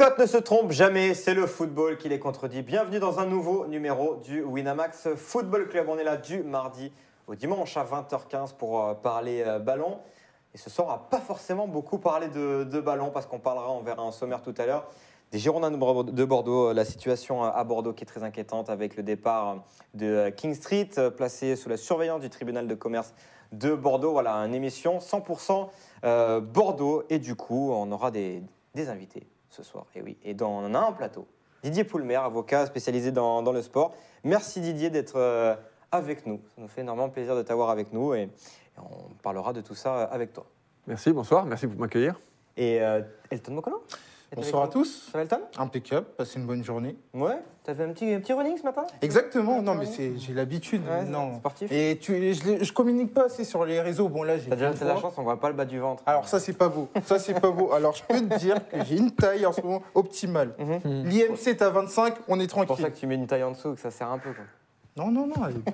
cotes ne se trompent jamais, c'est le football qui les contredit. Bienvenue dans un nouveau numéro du Winamax Football Club. On est là du mardi au dimanche à 20h15 pour euh, parler euh, ballon. Et ce soir, on va pas forcément beaucoup parler de, ballon parce qu'on parlera, on verra un sommaire tout à l'heure, des Girondins de Bor- de Bordeaux. La situation à Bordeaux qui est très inquiétante avec le départ de euh, King Street, euh, placé sous la surveillance du tribunal de commerce de Bordeaux. Voilà, une émission 100% euh, Bordeaux. Et du coup, on aura des invités ce soir. Et oui, et dans, on en a un plateau. Didier Poulmer, avocat spécialisé dans, dans le sport. Merci Didier d'être euh, avec nous. Ça nous fait énormément plaisir de t'avoir avec nous et, et on parlera de tout ça avec toi. Merci, bonsoir, merci pour m'accueillir. Et euh, Elton Mokolo Bonsoir à tous. Ça va Elton Impeccable, passez une bonne journée. Ouais T'as fait un petit, un petit running ce matin? Exactement, non mais c'est- j'ai l'habitude. Ouais, non. sportif. Et tu, je, je communique pas assez sur les réseaux. Bon là j'ai T'as déjà une la chance, on voit pas le bas du ventre. Alors ça c'est pas beau. Ça c'est pas beau. Alors je peux te dire que j'ai une taille en ce moment optimale. Mhm. L'IMC est à 25, on est C'est pour ça tranquille. que tu mets une taille en dessous, que ça sert un peu. Quoi. Non non non, elle est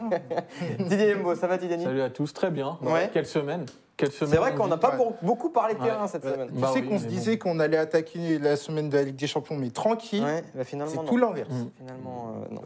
bien. Didier Embo, ça va Didier Salut à tous, très bien. Ouais. Quelle semaine Quelle semaine C'est vrai qu'on n'a pas Ouais. beaucoup parlé de terrain Ouais. cette Ouais. semaine. Tu Bah sais oui, qu'on se disait qu'on allait attaquer la semaine de la Ligue des Champions, mais tranquille. Ouais, bah finalement c'est tout l'inverse. Mm. Finalement, euh, non.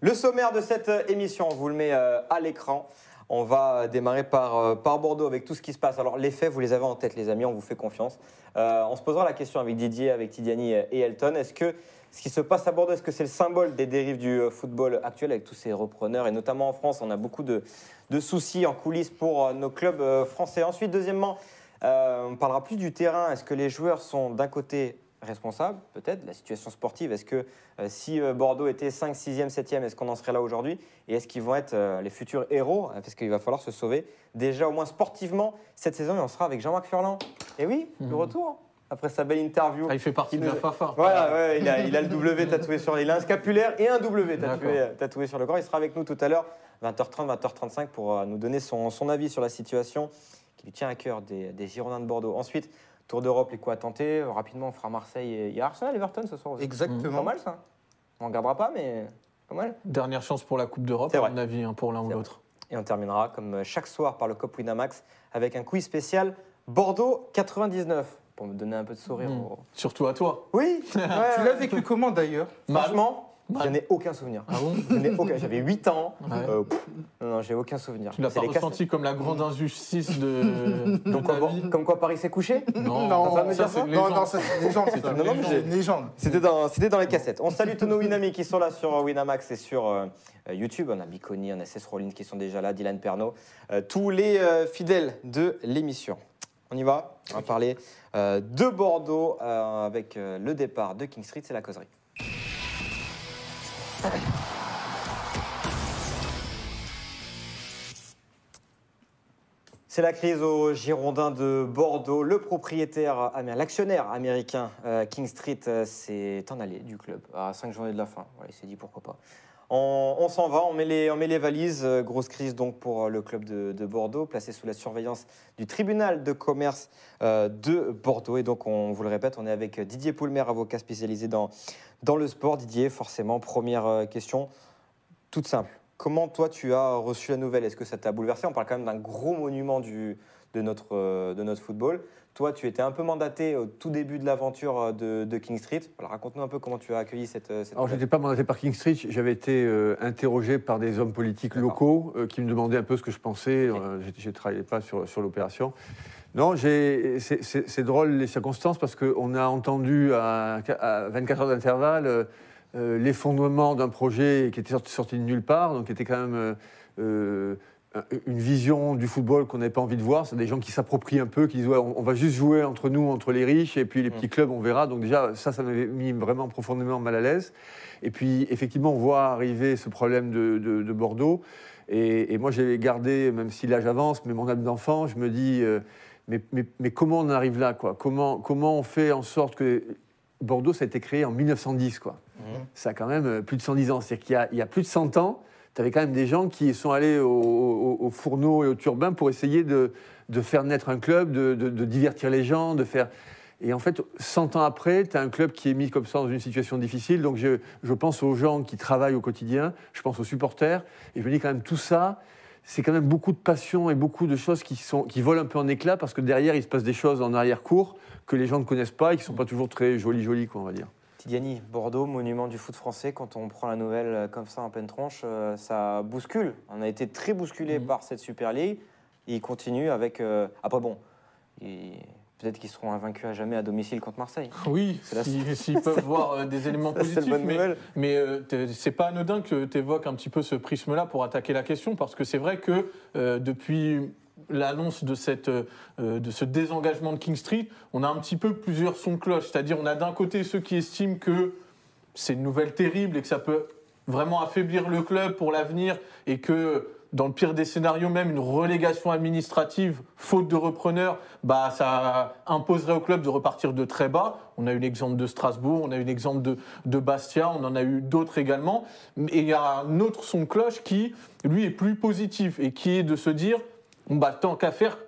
Le sommaire de cette euh, émission, on vous le met euh, à l'écran. On va euh, démarrer par, euh, par Bordeaux avec tout ce qui se passe. Alors, les faits, vous les avez en tête, les amis, on vous fait confiance. Euh, on se posera la question avec Didier, avec Tidiane et Elton. Est-ce que ce qui se passe à Bordeaux, est-ce que c'est le symbole des dérives du euh, football actuel avec tous ces repreneurs Et notamment en France, on a beaucoup de, de soucis en coulisses pour euh, nos clubs euh, français. Ensuite, deuxièmement, euh, on parlera plus du terrain. Est-ce que les joueurs sont d'un côté responsables, peut-être, de la situation sportive? Est-ce que euh, si Bordeaux était 5, 6e, 7e, est-ce qu'on en serait là aujourd'hui? Et est-ce qu'ils vont être euh, les futurs héros? Parce qu'il va falloir se sauver déjà au moins sportivement cette saison et on sera avec Jean-Marc Furlan. Et oui, le Mhm. retour après sa belle interview. Ah, il fait partie de la nous- Fafa. Voilà, ouais, il, a, il a le W tatoué sur il a un scapulaire et un W tatoué, D'accord. tatoué sur le corps. Il sera avec nous tout à l'heure, 20h30, 20h35, pour euh, nous donner son, son avis sur la situation qui lui tient à cœur des, des Girondins de Bordeaux. Ensuite, Tour d'Europe, les coups à tenter. Rapidement, on fera Marseille et il y a Arsenal Everton ce soir aussi. Pas Exactement. mal ça. On ne regardera pas, mais pas mal. Dernière chance pour la Coupe d'Europe, C'est à vrai. mon avis, hein, pour l'un ou l'autre. Et on terminera comme chaque soir par le Cop Winamax avec un quiz spécial Bordeaux 99 pour me donner un peu de sourire. Mm. au- Surtout à toi. Oui, Tu l'as vécu comment d'ailleurs Franchement, Mal. je n'ai aucun souvenir. Ah bon J'avais 8 ans. Ouais. Euh, pff, non, non, j'ai aucun souvenir. Tu l'as C'est pas ressenti comme la grande injustice de, de Comme quoi, vie comme quoi Paris s'est couché Non, Non, ça ça Non, c'est une légende. ça. une légende. C'est une légende. C'était dans, les cassettes. On salue tous nos Winami qui sont là sur euh, Winamax et sur euh, YouTube. On a Biconi, on a Cess Rollins qui sont déjà là, Dylan Pernaud, euh, tous les euh, fidèles de l'émission. On y va On va parler euh, de Bordeaux euh, avec euh, le départ de King Street, c'est la causerie. C'est la crise aux Girondins de Bordeaux. Le propriétaire, l'actionnaire américain King Street s'est en allé du club à 5 journées de la fin. Il s'est dit pourquoi pas. On, s'en va, on met les, valises. Euh, grosse crise donc pour euh, le club de, de Bordeaux, placé sous la surveillance du tribunal de commerce euh, de Bordeaux. Et donc, on vous le répète, on est avec Didier Poulmer, avocat spécialisé dans, le sport. Didier, forcément, première question, toute simple. Comment toi tu as reçu la nouvelle? Est-ce que ça t'a bouleversé? On parle quand même d'un gros monument du, de notre football. Toi, tu étais un peu mandaté au tout début de l'aventure euh, de, de King Street. Raconte-nous un peu comment tu as accueilli cette, euh, cette Alors, je n'étais pas mandaté par King Street, j'avais été euh, interrogé par des hommes politiques locaux euh, qui me demandaient un peu ce que je pensais. Euh, Je ne travaillais pas sur, sur l'opération. Non, c'est- drôle les circonstances parce qu'on a entendu à, à 24 heures d'intervalle l'effondrement d'un projet qui était sorti, sorti de nulle part, donc qui était quand même euh, une vision du football qu'on n'avait pas envie de voir. C'est des gens qui s'approprient un peu, qui disent ouais, on, va juste jouer entre nous, entre les riches, et puis les petits clubs, on verra. Donc déjà, ça, ça m'avait mis vraiment profondément mal à l'aise. Et puis, effectivement, on voit arriver ce problème de, de- de Bordeaux. Et, et moi, j'ai gardé, même si l'âge avance, mais mon âme d'enfant, je me dis, euh, mais, mais- mais comment on arrive là quoi? Comment, comment on fait en sorte que Bordeaux, ça a été créé en 1910 quoi? Mhm. Ça a quand même euh, plus de 110 ans. C'est-à-dire qu'il y a plus de 100 ans, tu avais quand même des gens qui sont allés au, au- au fourneau et au turbin pour essayer de, de faire naître un club, de, de- de divertir les gens, de faire... Et en fait, 100 ans après, tu as un club qui est mis comme ça dans une situation difficile. Donc je, je pense aux gens qui travaillent au quotidien, je pense aux supporters, et je me dis quand même tout ça, c'est quand même beaucoup de passion et beaucoup de choses qui, sont, qui volent un peu en éclat parce que derrière, il se passe des choses en arrière-cours que les gens ne connaissent pas et qui ne sont pas toujours très jolies, jolies, quoi, on va dire. Tidiani, Bordeaux, monument du foot français, quand on prend la nouvelle euh, comme ça en pleine tronche, euh, ça bouscule. On a été très bousculé Mhm. par cette Super League. Ils continuent avec. euh, Après, bon, peut-être qu'ils seront invaincus à jamais à domicile contre Marseille. Oui, la- si- s'ils peuvent voir euh, des éléments positifs. la bonne mais nouvelle. mais euh, c'est pas anodin que tu évoques un petit peu ce prisme-là pour attaquer la question, parce que c'est vrai que depuis l'annonce de, cette, euh, de ce désengagement de King Street, on a un petit peu plusieurs sons de cloche. C'est-à-dire, on a d'un côté ceux qui estiment que c'est une nouvelle terrible et que ça peut vraiment affaiblir le club pour l'avenir et que dans le pire des scénarios, même une relégation administrative, faute de repreneur, bah, ça imposerait au club de repartir de très bas. On a eu l'exemple de Strasbourg, on a eu l'exemple de, de Bastia, on en a eu d'autres également. Et il y a un autre son de cloche qui, lui, est plus positif et qui est de se dire, bah, tant qu'à faire,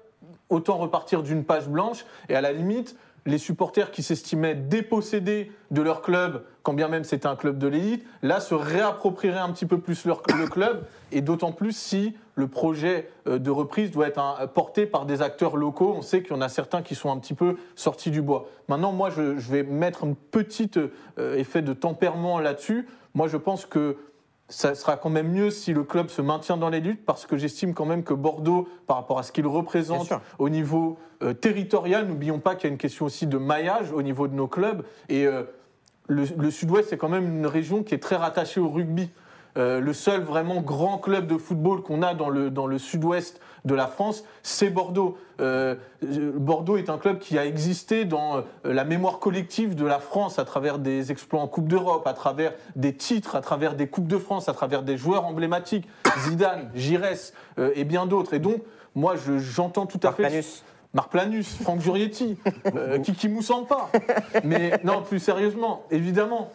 autant repartir d'une page blanche et à la limite, les supporters qui s'estimaient dépossédés de leur club, quand bien même c'était un club de l'élite, là se réapproprieraient un petit peu plus leur, le club, et d'autant plus si le projet euh, de reprise doit être porté par des acteurs locaux. On sait qu'il y en a certains qui sont un petit peu sortis du bois. Maintenant, moi, je, je vais mettre un petit euh, effet de tempérament là-dessus. Moi, je pense que ça sera quand même mieux si le club se maintient dans les luttes parce que j'estime quand même que Bordeaux, par rapport à ce qu'il représente au niveau euh, territorial, n'oublions pas qu'il y a une question aussi de maillage au niveau de nos clubs. Et euh, le, le Sud-Ouest, c'est quand même une région qui est très rattachée au rugby. Euh, le seul vraiment grand club de football qu'on a dans le, dans le sud-ouest de la France, c'est Bordeaux. Euh, Bordeaux est un club qui a existé dans euh, la mémoire collective de la France à travers des exploits en Coupe d'Europe, à travers des titres, à travers des Coupes de France, à travers des joueurs emblématiques, Zidane, Giresse euh, et bien d'autres. Et donc, moi, je- j'entends tout à Marc fait... Planus. Marc Planus, Franck Jurietti, euh, Kiki Moussampa. Mais non, plus sérieusement, évidemment,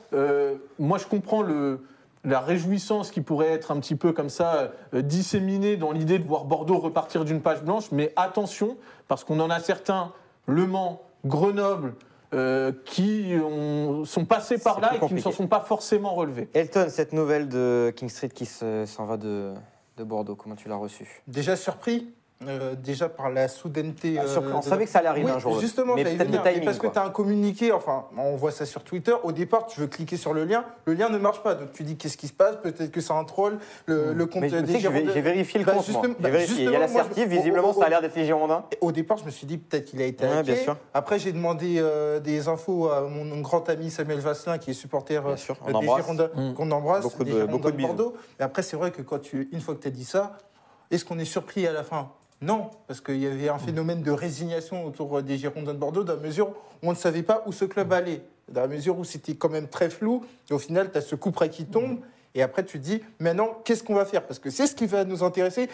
moi je comprends le, la réjouissance qui pourrait être un petit peu comme ça euh, disséminée dans l'idée de voir Bordeaux repartir d'une page blanche, mais attention, parce qu'on en a certains, Le Mans, Grenoble, euh, qui ont- sont passés par là et qui ne s'en sont pas forcément relevés. Elton, cette nouvelle de King Street qui se- s'en va de, de Bordeaux, comment tu l'as reçue? Déjà surpris, euh, déjà par la soudaineté. Ah, euh. On de- savait que ça allait arriver Oui, un jour. Justement, mais peut-être le timing. parce que tu as un communiqué, enfin, on voit ça sur Twitter. Au départ, tu veux cliquer sur le lien, le lien ne marche pas. Donc tu dis qu'est-ce qui se passe? Peut-être que c'est un troll. Le, le compte Hmm. Des Girondins- j'ai vérifié le Bah, compte. justement- bah, vérifié. Il y a l'assertif, visiblement, ça a l'air d'être les Girondins. Au départ, je me suis dit peut-être qu'il a été Ouais, bien sûr. Après, j'ai demandé euh, des infos à mon grand ami Samuel Vasselin, qui est supporter Bien sûr, des. Girondins, Mm. qu'on embrasse, Beaucoup de-. Bordeaux. Et après, c'est vrai que quand une fois que tu as dit ça, est-ce qu'on est surpris à la fin? Non, parce qu'il y avait un phénomène de résignation autour euh, des Girondins de Bordeaux, dans la mesure où on ne savait pas où ce club allait, dans la mesure où c'était quand même très flou. Et au final, tu as ce coup près qui tombe. Et après, tu te dis, maintenant, qu'est-ce qu'on va faire? Parce que c'est ce qui va nous intéresser.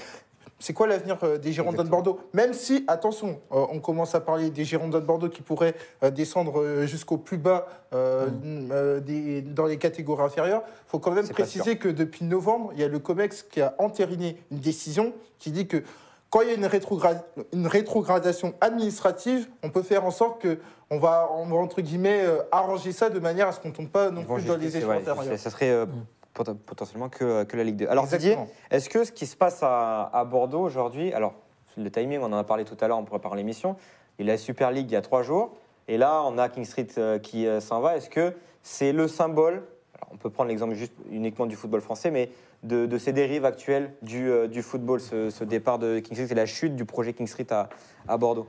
C'est quoi l'avenir euh, des Girondins de Bordeaux? Même si, attention, euh, on commence à parler des Girondins de Bordeaux qui pourraient euh, descendre jusqu'au plus bas euh, des- dans les catégories inférieures, il faut quand même préciser que depuis novembre, il y a le COMEX qui a entériné une décision qui dit que quand il y a une, rétrogra- une rétrogradation administrative, on peut faire en sorte que on va, on va, entre guillemets euh, arranger ça de manière à ce qu'on ne tombe pas non Ils plus dans les échelons ouais. Ça serait euh, pot- potentiellement que, que la Ligue 2. Alors Didier, Exactement. est-ce que ce qui se passe à, à Bordeaux aujourd'hui, alors le timing, on en a parlé tout à l'heure en préparant l'émission, il y a la Super League il y a trois jours, et là on a King Street euh, qui s'en va. Est-ce que c'est le symbole, alors, on peut prendre l'exemple juste uniquement du football français, mais de, ces dérives actuelles du, euh, football, ce, départ de King Street et la chute du projet King Street à, à Bordeaux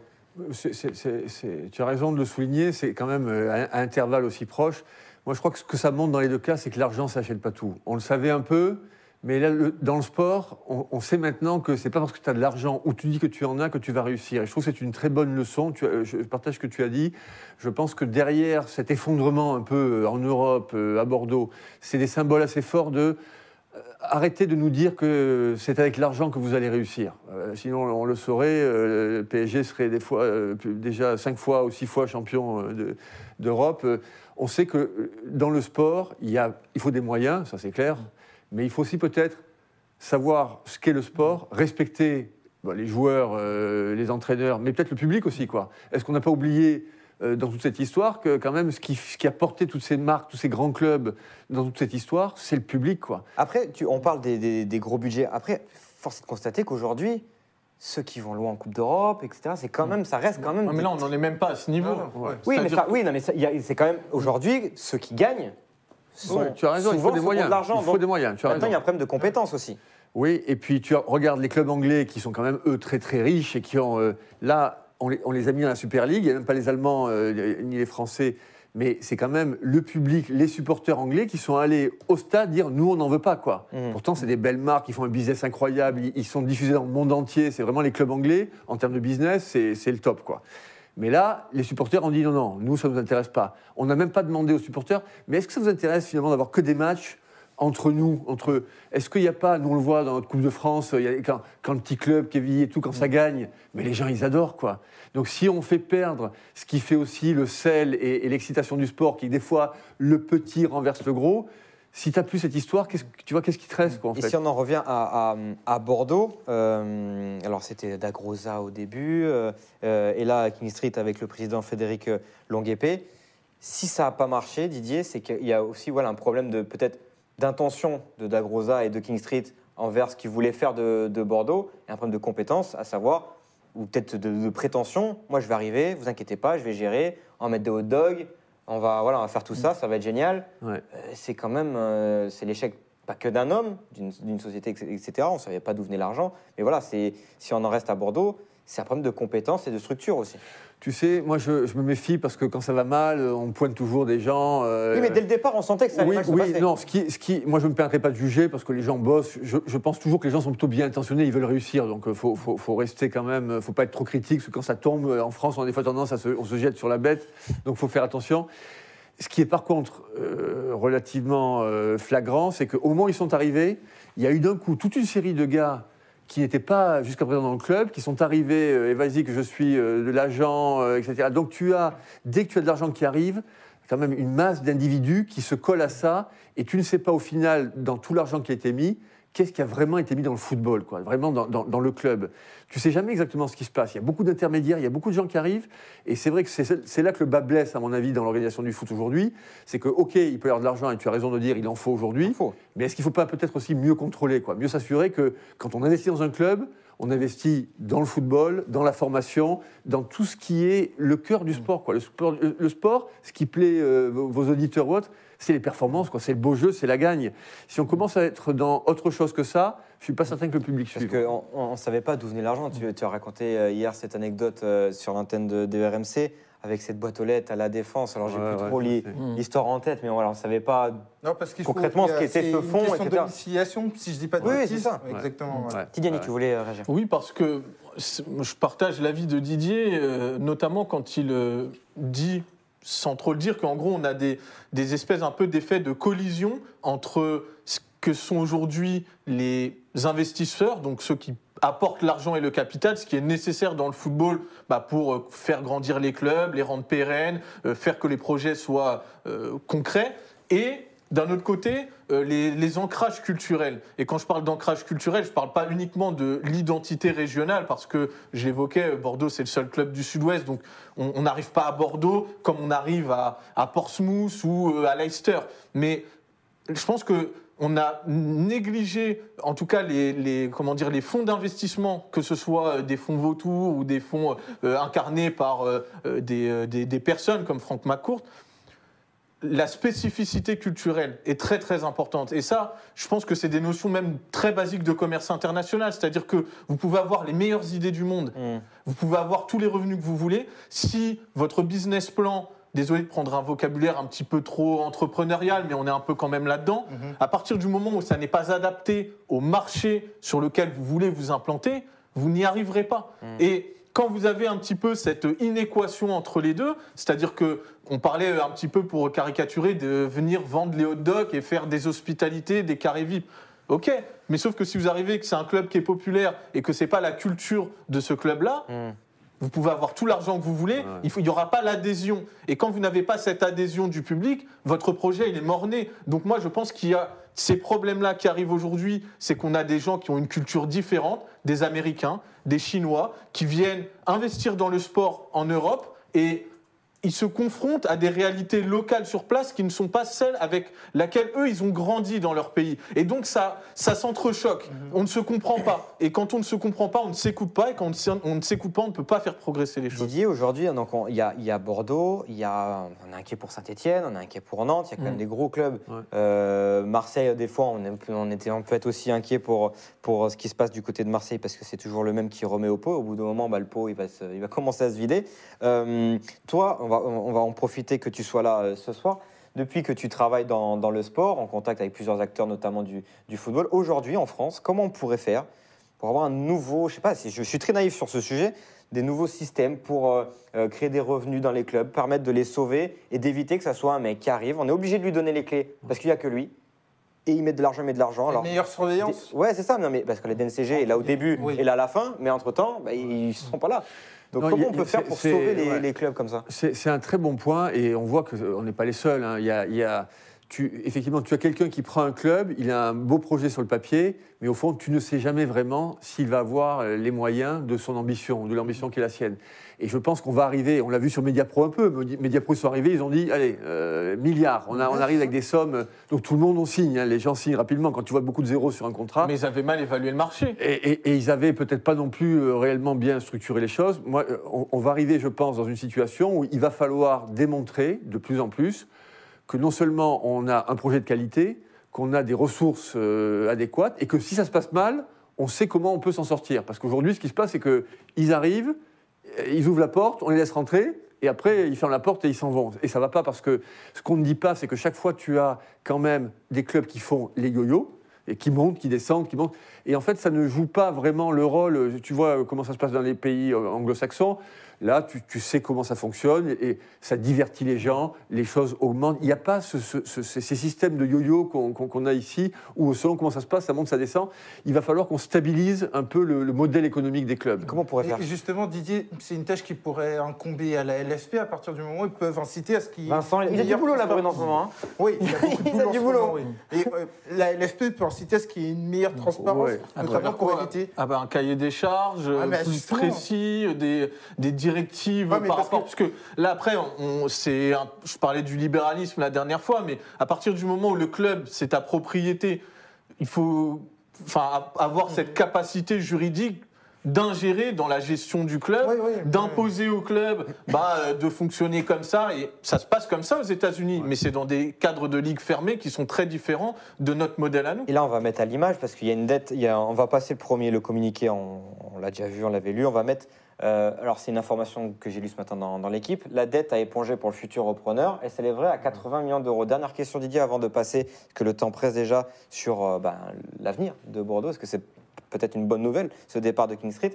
tu as raison de le souligner, c'est quand même euh, à, à intervalles aussi proches. Moi, je crois que ce que ça montre dans les deux cas, c'est que l'argent, ça n'achète pas tout. On le savait un peu, mais là, dans le sport, on, sait maintenant que c'est pas parce que tu as de l'argent ou tu dis que tu en as que tu vas réussir. Et je trouve que c'est une très bonne leçon. Je partage ce que tu as dit. Je pense que derrière cet effondrement un peu euh, en Europe, à Bordeaux, c'est des symboles assez forts de arrêtez de nous dire que c'est avec l'argent que vous allez réussir. Euh, sinon, on le saurait, euh, le PSG serait euh, déjà cinq fois ou six fois champion euh, de- d'Europe. Euh, on sait que euh, dans le sport, il, faut des moyens, ça c'est clair, mais il faut aussi peut-être savoir ce qu'est le sport, respecter les joueurs, euh, les entraîneurs, mais peut-être le public aussi. Est-ce qu'on n'a pas oublié euh, dans toute cette histoire que quand même ce qui, ce qui a porté toutes ces marques, tous ces grands clubs dans toute cette histoire, c'est le public. quoi. Après, tu, on parle des, des- des gros budgets. Après, force est de constater qu'aujourd'hui, ceux qui vont loin en Coupe d'Europe, etc. C'est quand même, ça reste quand même. Ah, mais là, on n'en est même pas à ce niveau. Non, non, ouais. oui, mais ça- oui, non, mais c'est quand même aujourd'hui ceux qui gagnent. Sont Ouais, tu as raison, il souvent faut des moyens. de l'argent. Il faut Donc, des moyens, tu as Maintenant, il y a raison. un problème de compétences aussi. Oui, et puis tu regardes les clubs anglais qui sont quand même, eux, très très riches et qui ont. euh, là, on les, on les a mis dans la Super League, il n'y a même pas les Allemands euh, ni les Français, mais c'est quand même le public, les supporters anglais qui sont allés au stade dire nous, on n'en veut pas, quoi. Mhm. Pourtant, c'est des belles marques, ils font un business incroyable, ils, ils sont diffusés dans le monde entier, c'est vraiment les clubs anglais, en termes de business, c'est c'est le top, quoi. Mais là, les supporters ont dit non, non, nous, ça ne nous intéresse pas. On n'a même pas demandé aux supporters, mais est-ce que ça vous intéresse finalement d'avoir que des matchs entre nous, entre eux Est-ce qu'il n'y a pas, nous on le voit dans notre Coupe de France, il y a- quand, quand le petit club, Kevin et tout, quand ça gagne, mais les gens ils adorent quoi. Donc si on fait perdre ce qui fait aussi le sel et, et l'excitation du sport, qui des fois le petit renverse le gros, si tu n'as plus cette histoire, qu'est-ce que- tu vois, qu'est-ce qui te reste quoi en Et fait si on en revient à, à- à Bordeaux, euh, alors c'était Dagrosa au début, euh, euh, et là à King Street avec le président Frédéric Longuepé. Si ça n'a pas marché, Didier, c'est qu'il y a aussi voilà, un problème de peut-être d'intention de Dagrosa et de King Street envers ce qu'ils voulaient faire de, de Bordeaux, et un problème de compétence, à savoir, ou peut-être de, de prétention. Moi, je vais arriver, vous inquiétez pas, je vais gérer, on va mettre des hot dogs, on va, voilà, on va faire tout ça, ça va être génial. Ouais. Euh, c'est quand même euh, c'est l'échec pas que d'un homme, d'une société, etc. On ne savait pas d'où venait l'argent. Mais voilà, si on en reste à Bordeaux, c'est un problème de compétences et de structure aussi. Tu sais, moi je, je me méfie parce que quand ça va mal, on pointe toujours des gens. euh, Oui, mais dès le départ, on sentait que ça allait oui, mal se oui, passer. non, ce qui, ce qui, moi je ne me permettrai pas de juger parce que les gens bossent. Je, je pense toujours que les gens sont plutôt bien intentionnés, ils veulent réussir. Donc il faut, faut, faut rester quand même, euh, faut pas être trop critique parce que quand ça tombe, euh, en France, on a des fois tendance à se, on se jette sur la bête. Donc il faut faire attention. Ce qui est par contre euh, relativement euh, flagrant, c'est qu'au moment où ils sont arrivés, il y a eu d'un coup toute une série de gars qui n'étaient pas jusqu'à présent dans le club, qui sont arrivés, euh, et vas-y que je suis euh, de l'agent, euh, etc. Donc tu as, dès que tu as de l'argent qui arrive, quand même une masse d'individus qui se collent à ça, et tu ne sais pas au final, dans tout l'argent qui a été mis, qu'est-ce qui a vraiment été mis dans le football, quoi, vraiment dans, le club. Tu sais jamais exactement ce qui se passe. Il y a beaucoup d'intermédiaires, il y a beaucoup de gens qui arrivent, et c'est vrai que c'est là que le bas blesse, à mon avis, dans l'organisation du foot aujourd'hui. C'est que, OK, il peut y avoir de l'argent, et tu as raison de dire, il en faut aujourd'hui, mais est-ce qu'il ne faut pas peut-être aussi mieux contrôler, quoi, mieux s'assurer que quand on investit dans un club, on investit dans le football, dans la formation, dans tout ce qui est le cœur du sport. Quoi. Le, sport le- le sport, ce qui plaît euh, vos, auditeurs ou autres, c'est les performances, c'est le beau jeu, c'est la gagne. Si on commence à être dans autre chose que ça, je ne suis pas certain que le public Parce suive. qu'on ne savait pas d'où venait l'argent. Tu, tu as raconté euh, hier cette anecdote euh, sur l'antenne de, de RMC avec cette boîte aux lettres à la défense. Alors, j'ai Ouais, plus ouais, trop c'est- l'histoire en tête, mais voilà, on ne savait pas. Non, parce qu'il faut- Concrètement, y a- ce qui était c'est ce une fonds, question etc. de domiciliation, si je dis pas de Oui, oui, bêtises. c'est ça. Exactement. Tidiane, Ouais. tu voulais réagir Oui, parce que je partage l'avis de Didier, euh, notamment quand il euh, dit, sans trop le dire, qu'en gros, on a des, des espèces un peu d'effets de collision entre ce que sont aujourd'hui les investisseurs, donc ceux qui apportent l'argent et le capital, ce qui est nécessaire dans le football bah, pour euh, faire grandir les clubs, les rendre pérennes, euh, faire que les projets soient euh, concrets, et d'un autre côté, les, ancrages culturels. Et quand je parle d'ancrage culturel, je ne parle pas uniquement de l'identité régionale, parce que euh, Bordeaux, c'est le seul club du Sud-Ouest, donc on n'arrive pas à Bordeaux comme on arrive à, à Portsmouth ou à Leicester. Mais je pense que on a négligé, en tout cas, les, les- comment dire, les fonds d'investissement, que ce soit euh, des fonds vautours ou des fonds euh, incarnés par euh, euh, des, euh, des- des personnes comme Franck McCourt. La spécificité culturelle est très très importante. Et ça, je pense que c'est des notions même très basiques de commerce international. C'est-à-dire que vous pouvez avoir les meilleures idées du monde, Hmm. vous pouvez avoir tous les revenus que vous voulez. Si votre business plan, désolé de prendre un vocabulaire un petit peu trop entrepreneurial, mais on est un peu quand même là-dedans, Mhm. à partir du moment où ça n'est pas adapté au marché sur lequel vous voulez vous implanter, vous n'y arriverez pas. Et quand vous avez un petit peu cette inéquation entre les deux, c'est-à-dire que on parlait un petit peu pour caricaturer de venir vendre les hot dogs et faire des hospitalités, des carrés VIP. Ok, mais sauf que si vous arrivez que c'est un club qui est populaire et que c'est pas la culture de ce club-là, Hmm. Vous pouvez avoir tout l'argent que vous voulez, il n'y aura pas l'adhésion. Et quand vous n'avez pas cette adhésion du public, votre projet, il est mort-né. Donc moi, je pense qu'il y a ces problèmes-là qui arrivent aujourd'hui, c'est qu'on a des gens qui ont une culture différente, des Américains, des Chinois, qui viennent investir dans le sport en Europe et ils se confrontent à des réalités locales sur place qui ne sont pas celles avec laquelle eux, ils ont grandi dans leur pays. Et donc, ça, ça s'entrechoque. On ne se comprend pas. Et quand on ne se comprend pas, on ne s'écoute pas. Et quand on ne s'écoute pas, on ne peut pas faire progresser les choses. Didier, aujourd'hui, il y, y a Bordeaux, il y a, on est inquiet pour Saint-Etienne, on est inquiet pour Nantes, il y a quand même Mm. des gros clubs. Ouais. Euh, Marseille, des fois, on, est était, on peut être aussi inquiet pour, pour ce qui se passe du côté de Marseille parce que c'est toujours le même qui remet au pot. Au bout d'un moment, bah, le pot, il va, se- il va commencer à se vider. Euh, toi, on va, on va en profiter que tu sois là euh, ce soir. Depuis que tu travailles dans, dans le sport, en contact avec plusieurs acteurs, notamment du, du football, aujourd'hui en France, comment on pourrait faire pour avoir un nouveau, je sais pas, si je, suis très naïf sur ce sujet, des nouveaux systèmes pour euh, euh, créer des revenus dans les clubs, permettre de les sauver et d'éviter que ça soit un mec qui arrive. On est obligé de lui donner les clés parce qu'il n'y a que lui. Et il met de l'argent, il met de l'argent. Alors, meilleure surveillance. des- ouais, c'est ça, non, mais parce que la DNCG est là au début Oui. et là à la fin, mais entre-temps, bah, ils ne seront pas là. Donc Non, comment a- on peut faire pour sauver les, ouais. les clubs comme ça? C'est un très bon point et on voit qu'on n'est pas les seuls. hein. Il y a, il y a- tu, effectivement, tu as quelqu'un qui prend un club, il a un beau projet sur le papier, mais au fond, tu ne sais jamais vraiment s'il va avoir les moyens de son ambition, de l'ambition qui est la sienne. Et je pense qu'on va arriver, on l'a vu sur Mediapro un peu, Medi- Mediapro ils sont arrivés, ils ont dit, allez, euh, milliards, on, a- on arrive avec des sommes, donc tout le monde on signe, hein. les gens signent rapidement quand tu vois beaucoup de zéros sur un contrat. Mais ils avaient mal évalué le marché. Et, et- et ils avaient peut-être pas non plus euh, réellement bien structuré les choses. Moi, euh, on, on va arriver, je pense, dans une situation où il va falloir démontrer de plus en plus que non seulement on a un projet de qualité, qu'on a des ressources euh, adéquates, et que si ça se passe mal, on sait comment on peut s'en sortir. Parce qu'aujourd'hui, ce qui se passe, c'est qu'ils arrivent, euh, ils ouvrent la porte, on les laisse rentrer, et après, ils ferment la porte et ils s'en vont. Et ça va pas parce que ce qu'on ne dit pas, c'est que chaque fois, tu as quand même des clubs qui font les yo-yo, et qui montent, qui descendent, qui montent. Et en fait, ça ne joue pas vraiment le rôle. Tu vois euh, comment ça se passe dans les pays anglo-saxons. Là, tu, tu sais comment ça fonctionne et, et ça divertit les gens, les choses augmentent. Il n'y a pas ce- ce- ce- ces systèmes de yo-yo qu'on a ici, où selon comment ça se passe, ça monte, ça descend. Il va falloir qu'on stabilise un peu le, le modèle économique des clubs. Comment on pourrait faire? Et justement, Didier, c'est une tâche qui pourrait incomber à la LFP à partir du moment où ils peuvent inciter à ce qu'il. Vincent, il a du boulot là, transparence. Bruno, en ce moment. hein. Oui, il a beaucoup de Il a du boulot. moment, oui. Et euh, la LFP peut inciter à ce qu'il y ait une meilleure transparence, Ouais. Ah, notamment bah, pour éviter. Ah bah, un cahier des charges Ah, euh, mais plus justement. précis, euh, des, des Ouais, mais par parce rapport. que- Parce que là, après, on, c'est un- je parlais du libéralisme la dernière fois, mais à partir du moment où le club, c'est ta propriété, il faut enfin, avoir cette capacité juridique d'ingérer dans la gestion du club, Oui, oui, d'imposer au club bah, euh, de fonctionner comme ça. Et ça se passe comme ça aux États-Unis, mais c'est dans des cadres de ligue fermés qui sont très différents de notre modèle à nous. Et là, on va mettre à l'image parce qu'il y a une dette. il y a- on va passer le premier, le communiqué. On, on l'a déjà vu, on l'avait lu. On va mettre. Euh, alors, c'est une information que j'ai lue ce matin dans, dans l'équipe. La dette à éponger pour le futur repreneur, elle s'élèverait à 80 millions d'euros. Dernière question, Didier, avant de passer, que le temps presse déjà sur euh, ben, l'avenir de Bordeaux. Est-ce que c'est peut-être une bonne nouvelle, ce départ de King Street?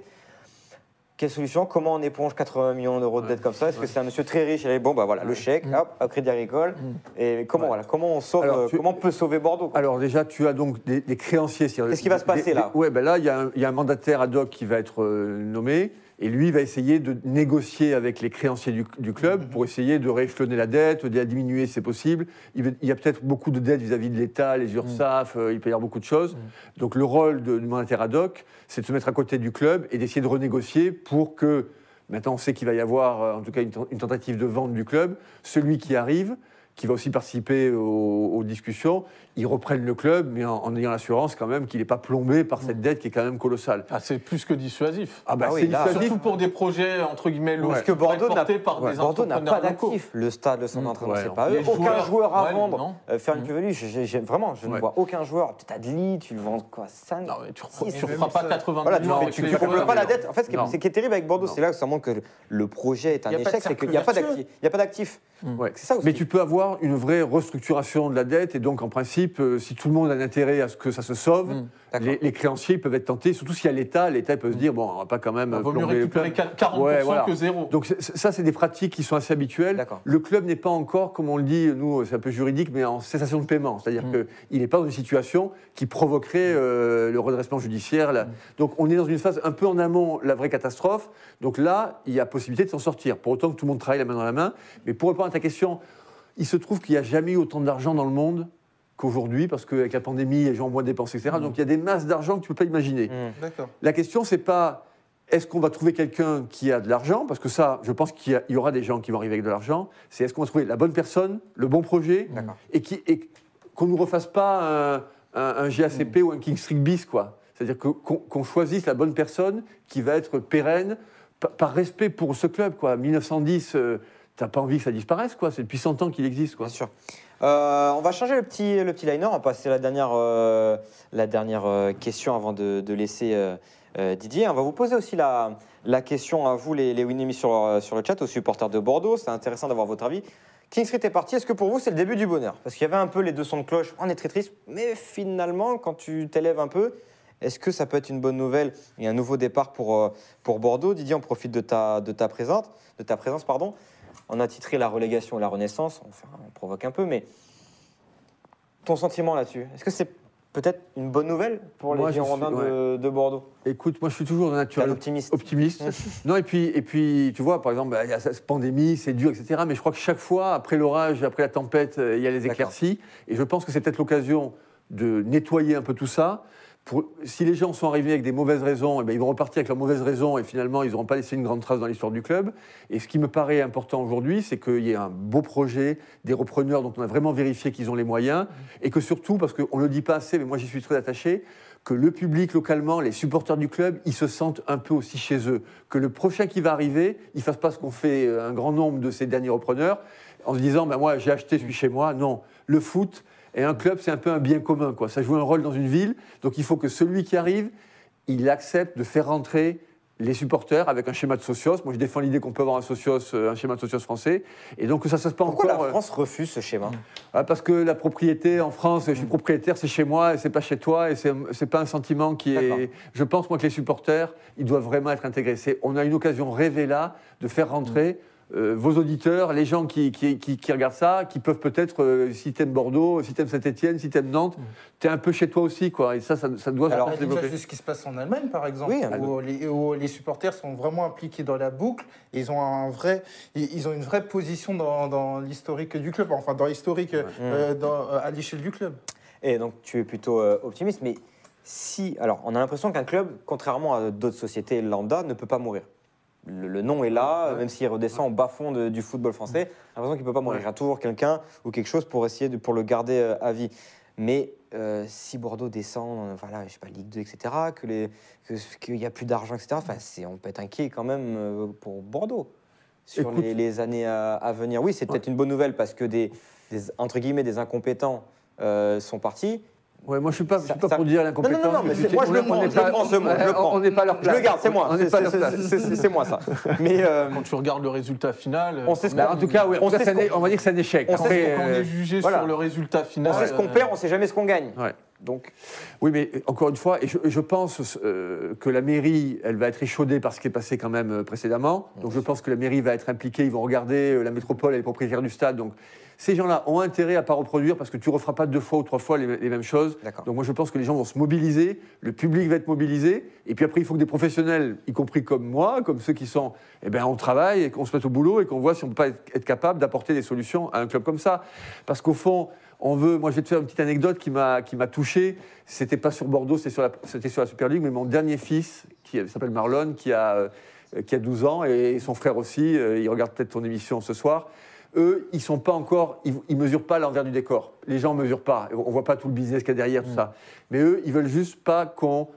Quelle solution? Comment on éponge 80 millions d'euros de dette comme ça? Est-ce que c'est un monsieur très riche Il dit, bon, bah voilà, le chèque, hop, au crédit agricole. Et comment, Ouais. voilà, comment on sauve, Alors, euh, tu- comment on peut sauver Bordeaux quoi? Alors déjà, tu as donc des, des créanciers. Qu'est-ce qui va se passer, des- là? Ouais, ben là, il y, a un- il y a un mandataire ad hoc qui va être euh, nommé, et lui va essayer de négocier avec les créanciers du, du club pour essayer de rééchelonner la dette, de la diminuer si c'est possible. Il, y a peut-être beaucoup de dettes vis-à-vis de l'État, les URSAF, euh, il peut y avoir beaucoup de choses. Donc le rôle de- du mandataire ad hoc, c'est de se mettre à côté du club et d'essayer de renégocier pour que, maintenant on sait qu'il va y avoir euh, en tout cas une, ten- une tentative de vente du club, celui qui arrive, qui va aussi participer aux, aux discussions, ils reprennent le club, mais en, en ayant l'assurance quand même qu'il n'est pas plombé par cette dette qui est quand même colossale. Ah, c'est plus que dissuasif. Ah bah Ah oui, c'est là- dissuasif. Surtout pour des projets entre guillemets lourds. Parce que Bordeaux n'a ouais, pas d'actifs. Le stade, le centre d'entraînement, ouais, c'est pas eux. Les Aucun joueurs, joueur à ouais, vendre. Euh, faire une plus-value, vraiment, je ne vois aucun joueur. Tu as de Lee, tu le vends quoi 5 Non, mais tu ne feras pas 80 Voilà, tu millions ne combles pas la dette. En fait, ce qui est, terrible avec Bordeaux, c'est là que ça montre que le projet est un échec, c'est qu'il n'y a pas d'actifs. Il n'y a pas d'actifs. Ouais. C'est ça aussi. Mais tu peux avoir une vraie restructuration de la dette, et donc en principe, euh, si tout le monde a intérêt à ce que ça se sauve, Mm. Les, les créanciers peuvent être tentés, surtout s'il y a l'État, l'État peut se dire, bon, on va pas quand même Il vaut mieux récupérer club. 40% Ouais, voilà. que zéro. Donc ça, c'est des pratiques qui sont assez habituelles. Le club n'est pas encore, comme on le dit, nous, c'est un peu juridique, mais en cessation de paiement. C'est-à-dire Mm. qu'il n'est pas dans une situation qui provoquerait euh, le redressement judiciaire. là. Donc on est dans une phase un peu en amont, la vraie catastrophe. Donc là, il y a possibilité de s'en sortir. Pour autant que tout le monde travaille la main dans la main. Mais pour répondre à ta question, il se trouve qu'il n'y a jamais eu autant d'argent dans le monde qu'aujourd'hui, parce qu'avec la pandémie, les gens ont moins dépensé, etc. Donc il y a des masses d'argent que tu ne peux pas imaginer. Mm. D'accord. La question, c'est pas est-ce qu'on va trouver quelqu'un qui a de l'argent? Parce que ça, je pense qu'il y aura des gens qui vont arriver avec de l'argent. C'est est-ce qu'on va trouver la bonne personne, le bon projet, et qui- et qu'on ne nous refasse pas un, un- un GACP ou un King Street bis, quoi. C'est-à-dire qu'on qu'on choisisse la bonne personne qui va être pérenne, pa- par respect pour ce club, quoi. 1910, euh, t'as pas envie que ça disparaisse, quoi. C'est depuis 100 ans qu'il existe, quoi. Bien sûr. Euh, on va changer le petit, le petit liner. On va passer la dernière, euh, la dernière euh, question avant de, laisser Didier. On va vous poser aussi la, question à vous, les, les sur, le chat, aux supporters de Bordeaux. C'est intéressant d'avoir votre avis. King Street est parti. Est-ce que pour vous, c'est le début du bonheur? Parce qu'il y avait un peu les deux sons de cloche. On est très triste. Mais finalement, quand tu t'élèves un peu, est-ce que ça peut être une bonne nouvelle et un nouveau départ pour, pour Bordeaux? Didier, on profite de ta, de ta, présente, de ta présence. Pardon. On a titré la relégation et la renaissance. Enfin, on provoque un peu, mais ton sentiment là-dessus, est-ce que c'est peut-être une bonne nouvelle pour les Girondins suis- de, de Bordeaux? Écoute, moi, je suis toujours naturel optimiste. optimiste. non, et puis, et puis, tu vois, par exemple, bah, il y a cette pandémie, c'est dur, etc. Mais je crois que chaque fois, après l'orage, après la tempête, euh, il y a les éclaircies. Et je pense que c'est peut-être l'occasion de nettoyer un peu tout ça. Si les gens sont arrivés avec des mauvaises raisons, eh ben, ils vont repartir avec leurs mauvaises raisons et finalement, ils n'auront pas laissé une grande trace dans l'histoire du club. Et ce qui me paraît important aujourd'hui, c'est qu'il y ait un beau projet, des repreneurs dont on a vraiment vérifié qu'ils ont les moyens, et que surtout, parce qu'on ne le dit pas assez, mais moi j'y suis très attaché, que le public localement, les supporters du club, ils se sentent un peu aussi chez eux. Que le prochain qui va arriver, il fasse pas ce qu'ont fait euh, un grand nombre de ces derniers repreneurs, en se disant, ben moi j'ai acheté celui chez moi. Non, le foot et un club, c'est un peu un bien commun. Quoi. Ça joue un rôle dans une ville, donc il faut que celui qui arrive, il accepte de faire rentrer les supporters avec un schéma de socios. Moi, je défends l'idée qu'on peut avoir un, socios, euh, un schéma de socios français. Et donc, que ça ne se passe pas Pourquoi encore... la euh, France refuse ce schéma? Ah, parce que la propriété en France, je suis propriétaire, c'est chez moi et c'est pas chez toi et c'est pas un sentiment qui est. Je pense moi que les supporters, ils doivent vraiment être intégrés. On a une occasion rêvée là de faire rentrer. euh, vos auditeurs, les gens qui, qui, qui- qui regardent ça, qui peuvent peut-être, euh, si t'aimes Bordeaux, si t'aimes Saint-Etienne, si t'aimes Nantes, t'es un peu chez toi aussi, quoi. Et ça, ça, ça doit Alors, se déjà, développer. c'est ce qui se passe en Allemagne, par exemple, Oui, où, les, où les supporters sont vraiment impliqués dans la boucle. Et ils ont un vrai, ils ont une vraie position dans, dans l'historique du club, enfin dans l'historique euh, dans- à l'échelle du club. Et donc, tu es plutôt euh, optimiste, mais si. Alors, on a l'impression qu'un club, contrairement à d'autres sociétés lambda, ne peut pas mourir. Le, le nom est là, même s'il redescend au bas-fond de- du football français, j'ai l'impression qu'il ne peut pas mourir. Y a toujours quelqu'un ou quelque chose pour essayer de, pour le garder euh, à vie. Mais euh, si Bordeaux descend, voilà, je sais pas, Ligue 2, etc., que les- que- qu'il n'y a plus d'argent, etc., enfin, on peut être inquiet quand même euh, pour Bordeaux sur les, les années à, à venir. Oui, c'est peut-être une bonne nouvelle parce que des, des- entre guillemets, des incompétents euh, sont partis. Ouais, moi, je suis pas, je suis pas ça- pour dire Non, l'incompétence. non, non, mais mais moi, je le prends, je le prends, ce mot, je le on- prends. On n'est pas leur Je place. le garde, c'est moi. On n'est C'est- moi ça. Mais euh, Quand tu regardes le résultat final, On sait ce Bah, en tout cas, oui, On sait ce va dire que c'est un échec. on sait on euh, est jugé voilà. sur le résultat final. on sait ce qu'on euh, perd, on sait jamais ce qu'on gagne. ouais. Donc, Oui, mais encore une fois, et je, je pense euh, que la mairie, elle va être échaudée par ce qui est passé quand même euh, précédemment. Donc je pense que la mairie va être impliquée, ils vont regarder, euh, la métropole, elle est propriétaire du stade. Donc ces gens-là ont intérêt à pas reproduire parce que tu ne referas pas deux fois ou trois fois les, les mêmes choses. Donc moi je pense que les gens vont se mobiliser, le public va être mobilisé, et puis après il faut que des professionnels, y compris comme moi, comme ceux qui sont, eh ben on travaille et qu'on se mette au boulot et qu'on voit si on peut pas être, être capable d'apporter des solutions à un club comme ça. Parce qu'au fond, on veut, moi je vais te faire une petite anecdote qui m'a touché. C'était pas sur Bordeaux, c'était sur la sur la Super League, mais mon dernier fils qui s'appelle Marlon, qui a euh, qui a 12 ans et son frère aussi, euh, il regarde peut-être ton émission ce soir. Eux, ils sont pas encore, ils, ils mesurent pas l'envers du décor. Les gens mesurent pas. On voit pas tout le business qu'il y a derrière tout ça. Mais eux, ils veulent juste pas qu'on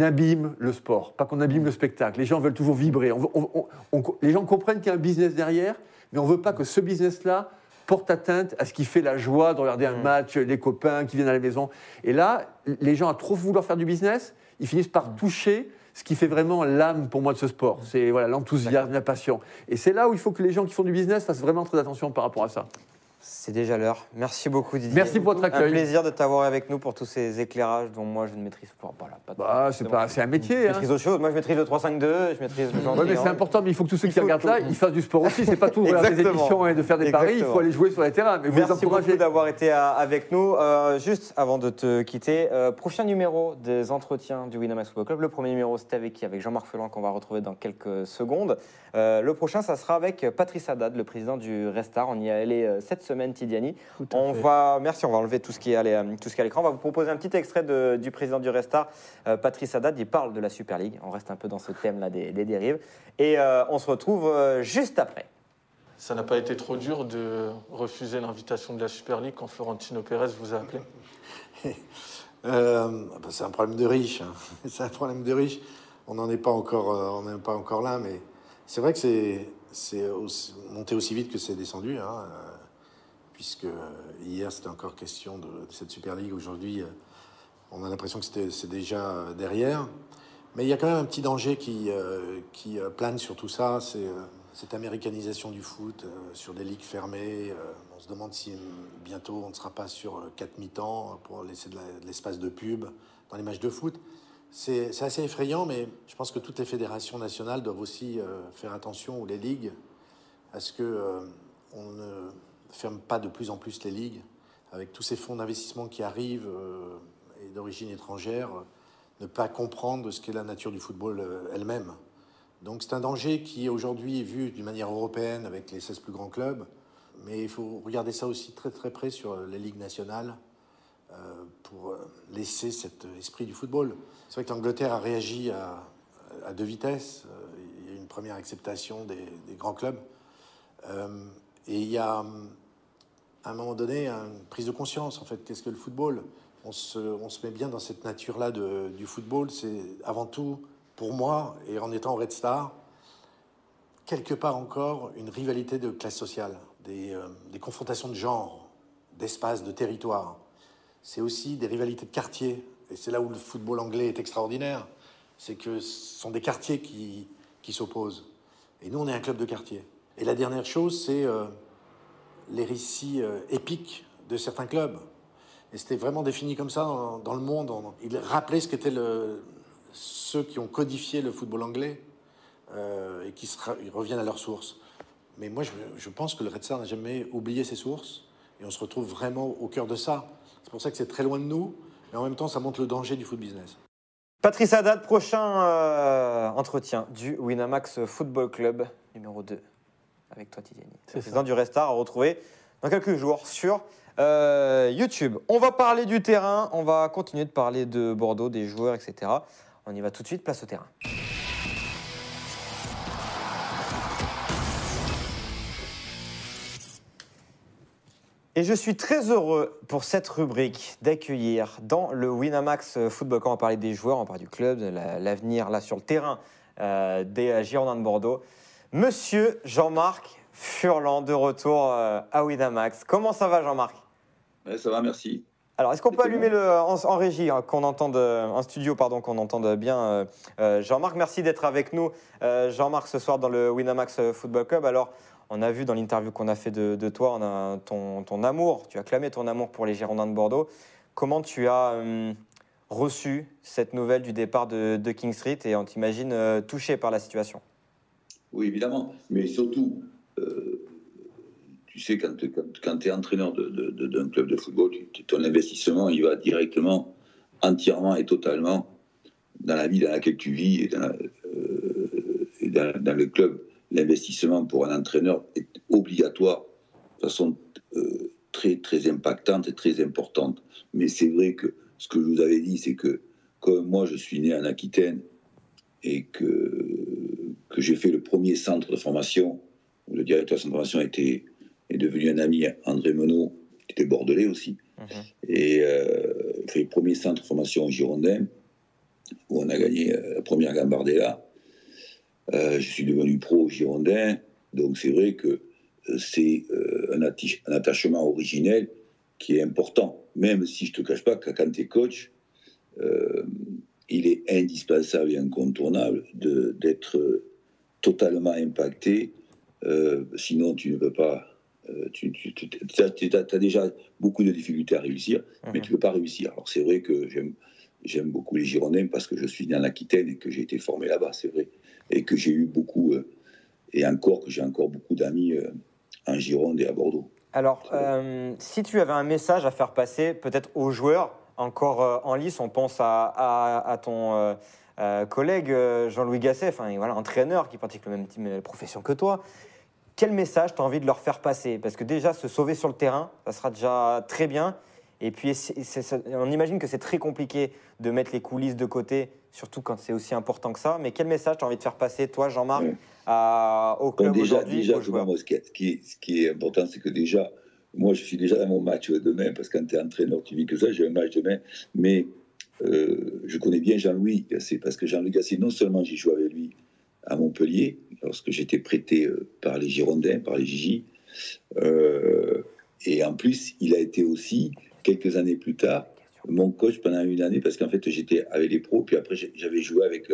abîme le sport, pas qu'on abîme le spectacle. Les gens veulent toujours vibrer. On veut- on- on- on- les gens comprennent qu'il y a un business derrière, mais on veut pas que ce business-là porte atteinte à ce qui fait la joie de regarder un match, les copains qui viennent à la maison. Et là, les gens, à trop vouloir faire du business, ils finissent par toucher ce qui fait vraiment l'âme pour moi de ce sport. C'est voilà, l'enthousiasme, la passion. Et c'est là où il faut que les gens qui font du business fassent vraiment très attention par rapport à ça. C'est déjà l'heure. Merci beaucoup Didier. Merci pour votre Un accueil. plaisir de t'avoir avec nous pour tous ces éclairages dont moi je ne maîtrise pas. Voilà, pas de- Bah, c'est pas, c'est un Je métier. hein. maîtrise autre chose. Moi je maîtrise le 3-5-2, je maîtrise le genre Ouais, mais c'est important, mais il faut que tous ceux Il qui regardent là, ils fassent du sport aussi. C'est pas tout de regarder des Exactement. émissions et de faire des paris, il Exactement. faut aller jouer sur les terrains. Mais vous Merci encouragez. beaucoup d'avoir été à- avec nous. Euh, juste avant de te quitter, euh, prochain numéro des entretiens du Winamax Football Club. Le premier numéro, c'était avec qui? Avec Jean-Marc Felan, qu'on va retrouver dans quelques secondes. Euh, le prochain, ça sera avec Patrice Haddad, le président du Restar. On y est allé cette semaine. Semaine, Tidiani. On fait. va, merci, on va enlever tout ce qui est à l'é- tout ce qui est à l'écran. On va vous proposer un petit extrait de- du président du Restart, euh, Patrice Haddad. Il parle de la Super League. On reste un peu dans ce thème-là des, des dérives. Et euh, on se retrouve euh, juste après. Ça n'a pas été trop dur de refuser l'invitation de la Super League quand Florentino Pérez vous a appelé Euh, bah, c'est un problème de riche. hein. C'est un problème de riche. On n'en est pas encore, on pas encore là, mais c'est vrai que c'est monté aussi vite que c'est descendu, hein, puisque hier c'était encore question de, cette Super League. Aujourd'hui, euh, on a l'impression que c'est déjà euh, derrière. Mais il y a quand même un petit danger qui, euh, euh, plane sur tout ça, c'est euh, cette américanisation du foot, euh, sur des ligues fermées. euh, on se demande si euh, bientôt on ne sera pas sur euh, quatre mi-temps pour laisser de l'espace de pub dans les matchs de foot. C'est assez effrayant, mais je pense que toutes les fédérations nationales doivent aussi euh, faire attention, ou les ligues, à ce que euh, on ne ferme pas de plus en plus les ligues, avec tous ces fonds d'investissement qui arrivent euh, et d'origine étrangère, ne pas comprendre ce qu'est la nature du football euh, elle-même. Donc c'est un danger qui aujourd'hui est vu d'une manière européenne avec les 16 plus grands clubs, mais il faut regarder ça aussi très très près sur les ligues nationales euh, pour laisser cet esprit du football. C'est vrai que l'Angleterre a réagi à, deux vitesses. Il y a une première acceptation des, grands clubs. Et il y a, hum, à un moment donné, une prise de conscience, en fait, qu'est-ce que le football? On se, met bien dans cette nature-là du football. C'est avant tout, pour moi, et en étant Red Star, quelque part encore une rivalité de classe sociale, des, euh, des confrontations de genre, d'espace, de territoire. C'est aussi des rivalités de quartier. Et c'est là où le football anglais est extraordinaire. C'est que ce sont des quartiers qui, qui s'opposent. Et nous, on est un club de quartier. Et la dernière chose, c'est euh, les récits euh, épiques de certains clubs. Et c'était vraiment défini comme ça dans, le monde. On- il rappelait ce qu'étaient ceux qui ont codifié le football anglais euh, et qui reviennent à leurs sources. Mais moi, je, je pense que le Red Star n'a jamais oublié ses sources et on se retrouve vraiment au cœur de ça. C'est pour ça que c'est très loin de nous, mais en même temps, ça montre le danger du foot business. Patrice Haddad, prochain euh, entretien du Winamax Football Club numéro 2 avec toi Tidiane. C'est Président du Restart à retrouver dans quelques jours sur euh, YouTube. On va parler du terrain, on va continuer de parler de Bordeaux, des joueurs, etc. On y va tout de suite, place au terrain. Et je suis très heureux pour cette rubrique d'accueillir dans le Winamax Football Camp, on va parler des joueurs, on va parler du club, de la- l'avenir là sur le terrain euh, des Girondins de Bordeaux. Monsieur Jean-Marc Furlan de retour euh, à Winamax. Comment ça va Jean-Marc? Ouais, ça va, merci. alors, est-ce qu'on peut allumer le, en, en régie, hein, qu'on entende, en studio, pardon, qu'on entende bien euh, euh, Jean-Marc? Merci d'être avec nous, euh, Jean-Marc, ce soir dans le Winamax Football Club. Alors, on a vu dans l'interview qu'on a fait de, de toi, on a ton, ton amour, tu as clamé ton amour pour les Girondins de Bordeaux. Comment tu as euh, reçu cette nouvelle du départ de, de King Street et on t'imagine euh, touché par la situation? Oui, évidemment. Mais surtout, euh, tu sais, quand, tu es entraîneur d'un club de football, ton investissement, il va directement, entièrement et totalement dans la vie dans laquelle tu vis et euh, dans le club. L'investissement pour un entraîneur est obligatoire de façon euh, très, très impactante et très importante. Mais c'est vrai que ce que je vous avais dit, c'est que comme moi, je suis né en Aquitaine et que, que j'ai fait le premier centre de formation, où le directeur de formation était, est devenu un ami, André Menot, qui était bordelais aussi, et euh, fait le premier centre de formation au Girondin, où on a gagné euh, la première Gambardella. Euh, je suis devenu pro au Girondin, donc c'est vrai que euh, c'est euh, un, attachement originel qui est important, même si je ne te cache pas que quand tu es coach, euh, il est indispensable et incontournable de- d'être totalement impacté, euh, sinon tu ne peux pas. euh, tu as, déjà beaucoup de difficultés à réussir, mais Mhm. tu ne peux pas réussir. Alors c'est vrai que j'aime beaucoup les Girondins parce que je suis né en Aquitaine et que j'ai été formé là-bas, c'est vrai. Et que j'ai eu beaucoup, euh, et encore que j'ai encore beaucoup d'amis en Gironde et à Bordeaux. Alors, si tu avais un message à faire passer, peut-être aux joueurs encore en lice, on pense à, à- à ton euh, collègue euh, Jean-Louis Gasset, enfin, voilà, entraîneur qui pratique le même profession que toi. quel message tu as envie de leur faire passer? Parce que déjà, se sauver sur le terrain, ça sera déjà très bien. Et puis, on imagine que c'est très compliqué de mettre les coulisses de côté, surtout quand c'est aussi important que ça. Mais quel message tu as envie de faire passer, toi, Jean-Marc, Ouais. à- au Bon, club déjà, déjà aux joueurs? ce qui, est- ce qui est important, c'est que déjà, moi, je suis déjà dans mon match demain, parce que quand tu es entraîneur, tu vis que ça, j'ai un match demain. Mais euh, je connais bien Jean-Louis Gasset, parce que Jean-Louis Gasset, non seulement j'ai joué avec lui à Montpellier, lorsque j'étais prêté euh, par les Girondins, par les Gigi, euh, et en plus, il a été aussi, quelques années plus tard, mon coach pendant une année, parce qu'en fait, j'étais avec les pros, puis après, j'avais joué avec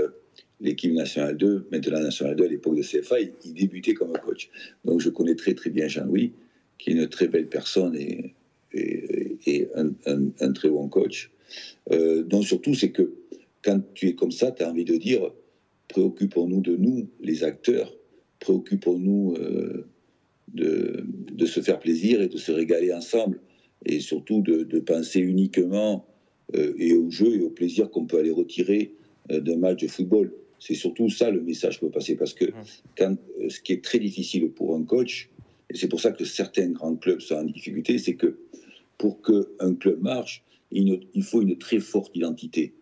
l'équipe nationale 2, maintenant nationale 2 à l'époque de CFA, il, débutait comme coach. Donc, je connais très, très bien Jean-Louis, qui est une très belle personne et, un très bon coach. Euh, donc, surtout, c'est que quand tu es comme ça, tu as envie de dire préoccupons-nous de nous, les acteurs, préoccupons-nous euh, de, de se faire plaisir et de se régaler ensemble. Et surtout de, de penser uniquement euh, et au jeu et au plaisir qu'on peut aller retirer euh, d'un match de football. C'est surtout ça le message que peut passer. Parce que quand, ce qui est très difficile pour un coach, et c'est pour ça que certains grands clubs sont en difficulté, c'est que pour qu'un club marche, il, faut une très forte identité.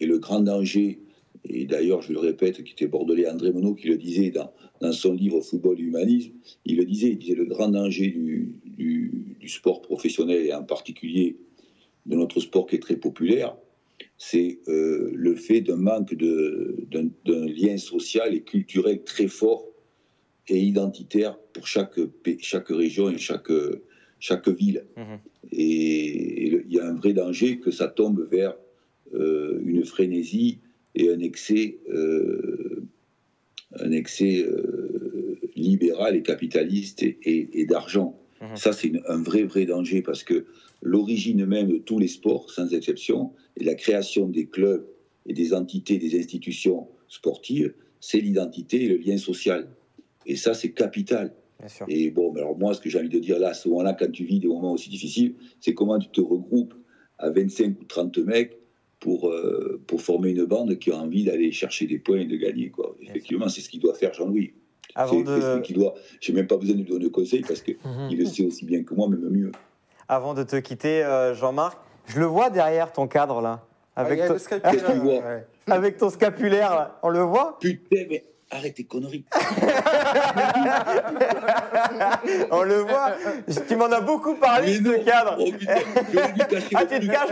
Et le grand danger, et d'ailleurs je le répète, qui était bordelais André Monod qui le disait dans, son livre Football et Humanisme, il le disait, il disait le grand danger du, sport professionnel et en particulier de notre sport qui est très populaire, c'est euh, le fait d'un manque d'un lien social et culturel très fort et identitaire pour chaque, chaque région et chaque, ville. Mhm. Et, il y a un vrai danger que ça tombe vers euh, une frénésie et un excès, euh, un excès euh, libéral et capitaliste et, et- et d'argent. Mhm. Ça, c'est un vrai, vrai danger parce que l'origine même de tous les sports, sans exception, et la création des clubs et des entités, des institutions sportives, c'est l'identité et le lien social. Et ça, c'est capital. Bien sûr. Et bon, alors moi, ce que j'ai envie de dire là, à ce moment-là, quand tu vis des moments aussi difficiles, c'est comment tu te regroupes à 25 ou 30 mecs pour, euh, pour former une bande qui a envie d'aller chercher des points et de gagner. Quoi. Effectivement, c'est ce qu'il doit faire Jean-Louis. Avant ce de, qu'il doit. J'ai même pas besoin de lui donner de conseils parce qu'il Mhm. le sait aussi bien que moi, même mieux. avant de te quitter, euh, Jean-Marc, je le vois derrière ton cadre là, avec, Ah, il y a ton- le scalpel, Qu'est-ce que tu là, vois ouais. avec ton scapulaire là. On le voit? Putain, mais arrête tes conneries. On le voit Tu m'en as beaucoup parlé de ce cadre Oh putain, Ah, tu te truc. caches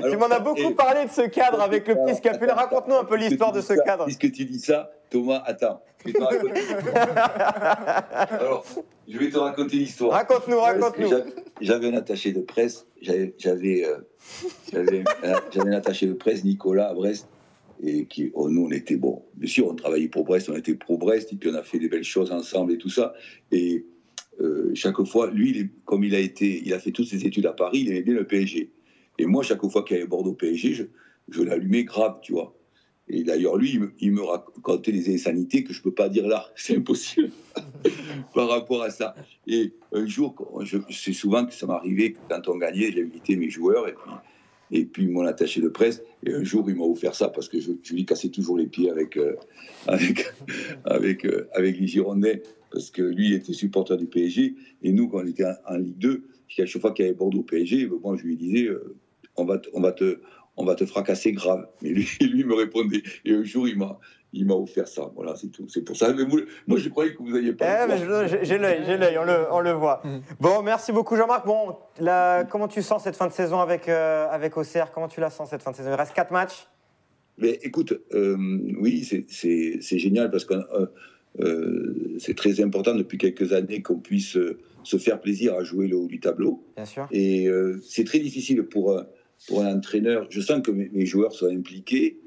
Tu Alors, m'en as beaucoup et- parlé de ce cadre avec le petit scapulaire. Raconte-nous un peu l'histoire de ce ça- cadre. Puisque tu dis ça, Thomas, attends. Je vais te raconter. Alors, je vais te raconter l'histoire. Raconte-nous, raconte-nous. J'avais- un attaché de presse, j'avais j'avais euh, un- j'avais un attaché de presse, Nicolas, à Brest, et qui, oh, nous, on était, bon, bien sûr, on travaillait pour Brest, on était pro Brest, et puis on a fait des belles choses ensemble et tout ça. Et euh, chaque fois, lui, comme il a été, il a fait toutes ses études à Paris, il aimait bien le PSG. Et moi, chaque fois qu'il y avait Bordeaux PSG, je, je l'allumais grave, tu vois. Et d'ailleurs, lui, il me, racontait des insanités que je ne peux pas dire là. C'est impossible par rapport à ça. Et un jour, c'est souvent que ça m'arrivait quand on gagnait, j'invitais mes joueurs et puis, et puis mon attaché de presse. Et un jour, il m'a offert ça parce que je, lui cassais toujours les pieds avec, euh, avec, euh, avec les Girondins parce que lui, était supporter du PSG. Et nous, quand on était en, Ligue 2, à chaque fois qu'il y avait Bordeaux PSG, ben, je lui disais euh, on, va on, va te, on va te fracasser grave. Mais lui, lui me répondait. Et un jour, il m'a. Il m'a offert ça, voilà, c'est tout. C'est pour ça. Mais vous- moi, je croyais que vous n'alliez pas. Eh, j'ai l'œil, j'ai l'œil, on le, on le voit. Mm. Bon, merci beaucoup Jean-Marc. Bon, la- comment tu sens cette fin de saison avec, euh, avec Auxerre? Comment tu la sens cette fin de saison? Il reste 4 matchs Mais écoute, euh, oui, c'est- génial parce que euh, euh, c'est très important depuis quelques années qu'on puisse se faire plaisir à jouer le haut du tableau. Bien sûr. Et euh, c'est très difficile pour, un- pour un entraîneur. Je sens que mes, mes joueurs sont impliqués,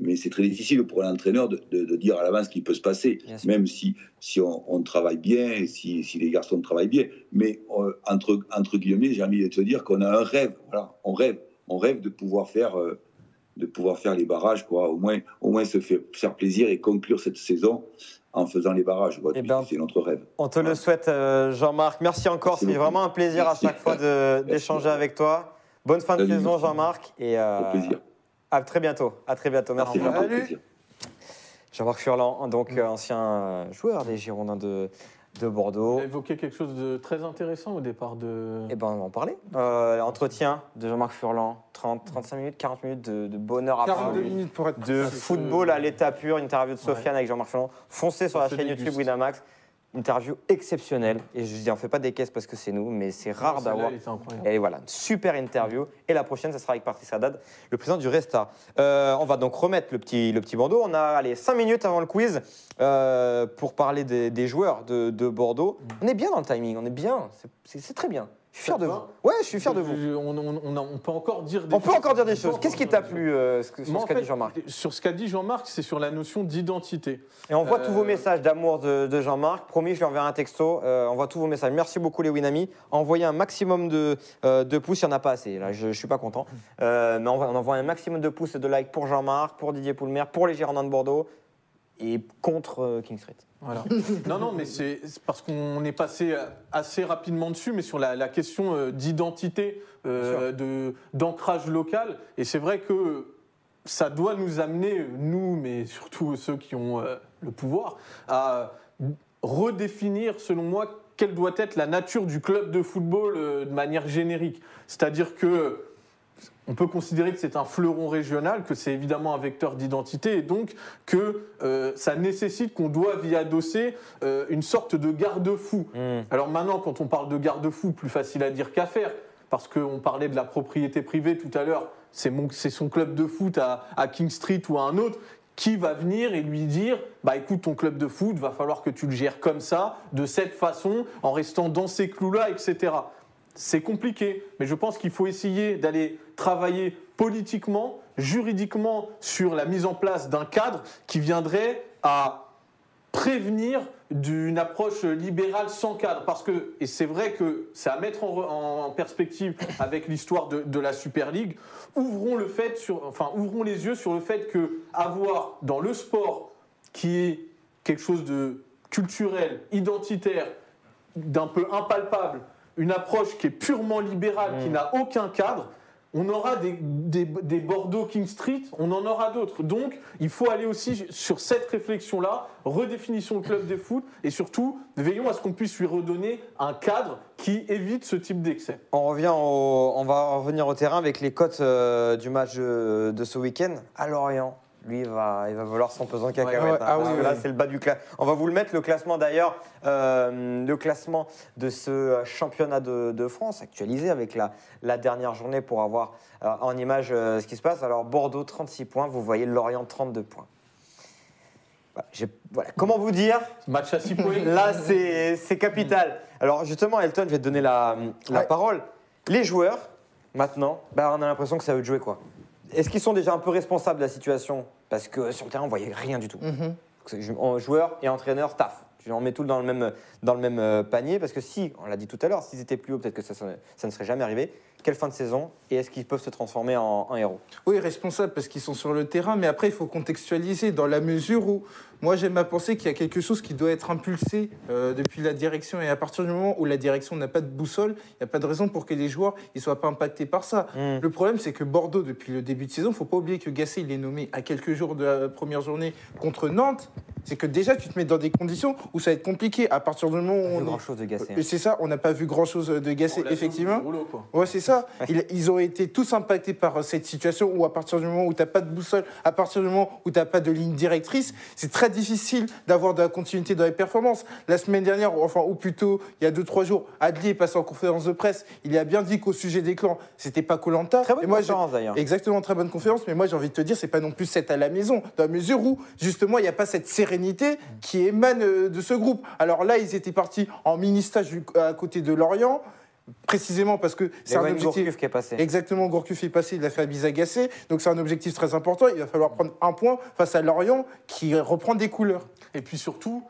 mais c'est très difficile pour un entraîneur de, de- de dire à l'avance ce qui peut se passer, même si, si on, on travaille bien, si, si les garçons travaillent bien. Mais euh, entre, entre guillemets, j'ai envie de te dire qu'on a un rêve. Voilà, on rêve. On rêve de pouvoir faire. euh, de pouvoir faire les barrages, quoi. Au moins, au moins se faire, faire plaisir et conclure cette saison en faisant les barrages. Eh ben, c'est notre rêve. On te le souhaite, euh, Jean-Marc. Merci encore. C'est vraiment un plaisir Merci. à chaque fois d'échanger avec toi. Bonne fin de saison. Jean-Marc. Et Au plaisir. À très bientôt. À très bientôt. Merci. Revoir, Jean-Marc. Furlan, donc euh, ancien euh, joueur des Girondins de, Bordeaux. a évoqué quelque chose de très intéressant au départ de. Eh ben, on va en parler. Euh, entretien de Jean-Marc Furlan, 30, 35 minutes, 40 minutes de, de bonheur 42 absolu. minutes pour être De football à l'état pur, une interview de Sofiane avec Jean-Marc Furlan. Foncez sur Ça la chaîne déguste. YouTube Winamax. Interview exceptionnelle. Et je dis, on fait pas des caisses parce que c'est nous, mais c'est rare d'avoir. Et voilà, super interview. Et la prochaine, ça sera avec Patrice Haddad, le président du Resta. Euh, on va donc remettre le petit, le petit bandeau. On a allez, 5 minutes avant le quiz euh, pour parler des, des joueurs de, de Bordeaux. On est bien dans le timing, on est bien. C'est très bien. Je suis fier de vous. Ouais, je suis fier de vous. Je- On, peut encore dire des On peut encore dire des On peut choses. Qu'est-ce qui t'a plu euh, sur ce qu'a dit Jean-Marc Sur ce qu'a dit Jean-Marc, c'est sur la notion d'identité. Et on voit tous vos Euh, messages d'amour de, de Jean-Marc. Promis, je lui enverrai un texto. Euh, on voit tous vos messages. Merci beaucoup, les Winami. Envoyez un maximum de, euh, de pouces. Il n'y en a pas assez. Là, je ne suis pas content. Euh, mais on envoie un maximum de pouces et de likes pour Jean-Marc, pour Didier Poulmer, pour les Girondins de Bordeaux et contre euh, King Street. Voilà. non, non, mais c'est c'est parce qu'on est passé assez rapidement dessus, mais sur la, la question euh, d'identité, euh, de- d'ancrage local. Et c'est vrai que ça doit nous amener, nous, mais surtout ceux qui ont euh, le pouvoir, à redéfinir, selon moi, quelle doit être la nature du club de football euh, de manière générique. C'est-à-dire que on peut considérer que c'est un fleuron régional, que c'est évidemment un vecteur d'identité, et donc que euh, ça nécessite qu'on doive y adosser euh, une sorte de garde-fou. Alors maintenant, quand on parle de garde-fou, plus facile à dire qu'à faire, parce qu'on parlait de la propriété privée tout à l'heure, c'est mon- c'est son club de foot à, à King Street ou à un autre qui va venir et lui dire bah écoute ton club de foot va falloir que tu le gères comme ça de cette façon en restant dans ces clous là etc c'est compliqué, mais je pense qu'il faut essayer d'aller travailler politiquement, juridiquement sur la mise en place d'un cadre qui viendrait à prévenir d'une approche libérale sans cadre. Parce que, et c'est vrai que c'est à mettre en, perspective avec l'histoire de, de la Super League, ouvrons, le fait sur, enfin, ouvrons les yeux sur le fait que avoir dans le sport, qui est quelque chose de culturel, identitaire, d'un peu impalpable, une approche qui est purement libérale, qui n'a aucun cadre, on aura des, Bordeaux King Street, on en aura d'autres. Donc, il faut aller aussi sur cette réflexion-là, redéfinition le club des foot, et surtout, veillons à ce qu'on puisse lui redonner un cadre qui évite ce type d'excès. On revient on va revenir au terrain avec les cotes euh, du match de, de ce week-end à Lorient. Lui, il va, il va valoir son pesant de cacahuètes. Ouais, ouais, hein, ah parce oui, que là, c'est le bas du classement. On va vous le mettre, le classement d'ailleurs, euh, le classement de ce championnat de, de France, actualisé avec la, la dernière journée pour avoir euh, en image euh, ce qui se passe. Alors, Bordeaux, 36 points. Vous voyez Lorient, 32 points. Voilà, j'ai- voilà. Comment vous dire Match à 6 points. Là, c'est c'est capital. Alors, justement, Elton, je vais te donner la, la Ouais. parole. Les joueurs, maintenant, bah, on a l'impression que ça veut jouer quoi. Est-ce qu'ils sont déjà un peu responsables de la situation? Parce que sur le terrain, on voyait rien du tout. En- Joueurs et entraîneurs, staff. On met tout dans le même, dans le même euh, panier. Parce que si, on l'a dit tout à l'heure, s'ils étaient plus hauts, peut-être que ça, ça ne serait jamais arrivé. Quelle fin de saison Et est-ce qu'ils peuvent se transformer en, en héros? Oui, responsables parce qu'ils sont sur le terrain, mais après, il faut contextualiser dans la mesure où moi, j'aime à penser qu'il y a quelque chose qui doit être impulsé euh, depuis la direction. Et à partir du moment où la direction n'a pas de boussole, il n'y a pas de raison pour que les joueurs ne soient pas impactés par ça. Mm. Le problème, c'est que Bordeaux, depuis le début de saison, il ne faut pas oublier que Gasset, il est nommé à quelques jours de la première journée contre Nantes. C'est que déjà, tu te mets dans des conditions où ça va être compliqué. À partir du moment où On on grand est- chose de Gasset. Et c'est ça, on n'a pas vu grand-chose de Gasset, vu effectivement. rouleau, quoi. Ouais, c'est ça. Ils, ils ont été tous impactés par euh, cette situation où, à partir du moment où tu n'as pas de boussole, à partir du moment où tu n'as pas de ligne directrice, c'est très difficile d'avoir de la continuité dans les performances. La semaine dernière, ou enfin, ou plutôt il y a 2-3 jours, Adli est passé en conférence de presse. Il a bien dit qu'au sujet des clans, c'était pas Colanta. Très bonne conférence, d'ailleurs. Exactement, très bonne conférence. Mais moi, j'ai envie de te dire, c'est pas non plus cette à la maison, dans la mesure où, justement, il n'y a pas cette sérénité qui émane euh, de ce groupe. Alors là, ils étaient partis en mini-stage du- à côté de Lorient, précisément parce que c'est un objectif. Gourcuff qui est passé. Exactement, Gourcuff est passé, il a fait un bis agacé. Donc c'est un objectif très important. Il va falloir prendre un point face à Lorient qui reprend des couleurs. Et puis surtout,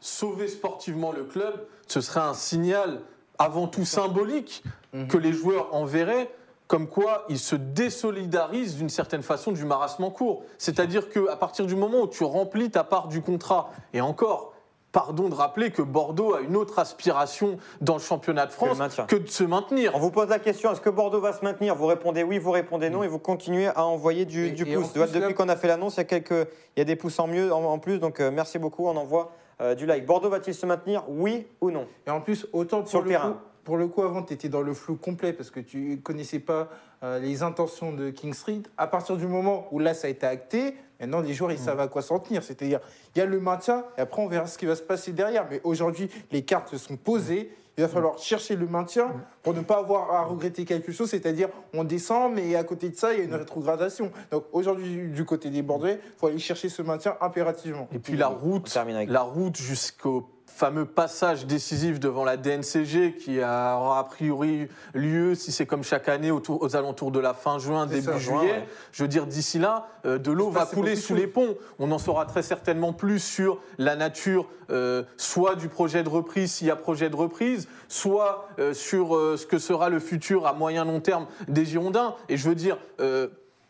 sauver sportivement le club, ce serait un signal avant tout symbolique que les joueurs enverraient comme quoi ils se désolidarisent d'une certaine façon du marasme en cours. C'est-à-dire qu'à partir du moment où tu remplis ta part du contrat, et encore, pardon de rappeler que Bordeaux a une autre aspiration dans le championnat de France que de se maintenir. On vous pose la question, est-ce que Bordeaux va se maintenir? Vous répondez oui, vous répondez non, et vous continuez à envoyer du, Et- du et en pouce. Depuis qu'on a fait l'annonce, il y a quelques, il y a des pouces en mieux, en, en plus, donc euh, merci beaucoup. On envoie euh, du like. Bordeaux va-t-il se maintenir? Oui ou non? Et en plus, autant pour Sur le le, terrain. coup, pour le coup, avant, tu étais dans le flou complet parce que tu connaissais pas euh, les intentions de King Street. À partir du moment où là, ça a été acté, maintenant, les joueurs, ils savent à quoi s'en tenir. C'est-à-dire, il y a le maintien et après, on verra ce qui va se passer derrière. Mais aujourd'hui, les cartes sont posées. Il va falloir chercher le maintien pour ne pas avoir à regretter quelque chose, c'est-à-dire on descend, mais à côté de ça, il y a une rétrogradation. Donc aujourd'hui, du côté des Bordelais, il faut aller chercher ce maintien impérativement. Et puis la route, la route jusqu'au fameux passage décisif devant la DNCG qui a- aura a priori lieu, si c'est comme chaque année, autour- aux alentours de la fin juin, début ça, juillet. ouais. Je veux dire, d'ici là, euh, de l'eau va couler sous les ponts. On en saura très certainement plus sur la nature, euh, soit du projet de reprise, s'il y a projet de reprise, soit euh, sur ce que sera le futur à moyen long terme des Girondins. Et je veux dire,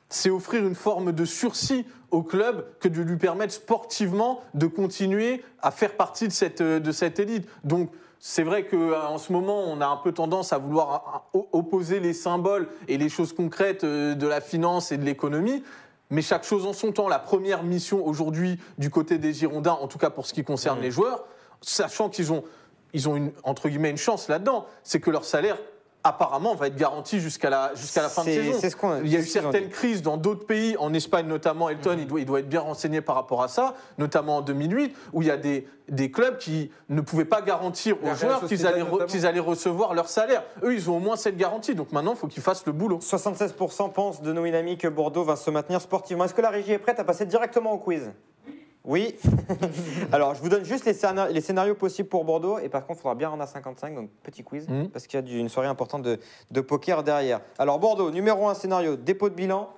c'est offrir une forme de sursis au club que de lui permettre sportivement de continuer à faire partie de cette, euh, de cette élite. Donc, c'est vrai qu'en ce moment, on a un peu tendance à vouloir euh, opposer les symboles et les choses concrètes euh, de la finance et de l'économie. Mais chaque chose en son temps. La première mission aujourd'hui du côté des Girondins, en tout cas pour ce qui concerne les joueurs, sachant qu'ils ont, ils ont une, entre guillemets une chance là-dedans, c'est que leur salaire apparemment va être garanti jusqu'à la, jusqu'à la fin de saison. ce a- Il y a eu certaines crises dans d'autres pays, en Espagne notamment, Elton, il, doit, il doit être bien renseigné par rapport à ça, notamment en 2008, où il y a des, des clubs qui ne pouvaient pas garantir aux joueurs qu'ils allaient, re- notamment. qu'ils allaient recevoir leur salaire. Eux, ils ont au moins cette garantie, donc maintenant, il faut qu'ils fassent le boulot. 76% pensent de nos amis que Bordeaux va se maintenir sportivement. Est-ce que la régie est prête à passer directement au quiz? Oui. Alors, je vous donne juste les, scénar- les scénarios possibles pour Bordeaux. Et par contre, il faudra bien rendre à 55, donc petit quiz, Mhm. parce qu'il y a du- une soirée importante de, de poker derrière. Alors, Bordeaux, numéro 1 scénario, dépôt de bilan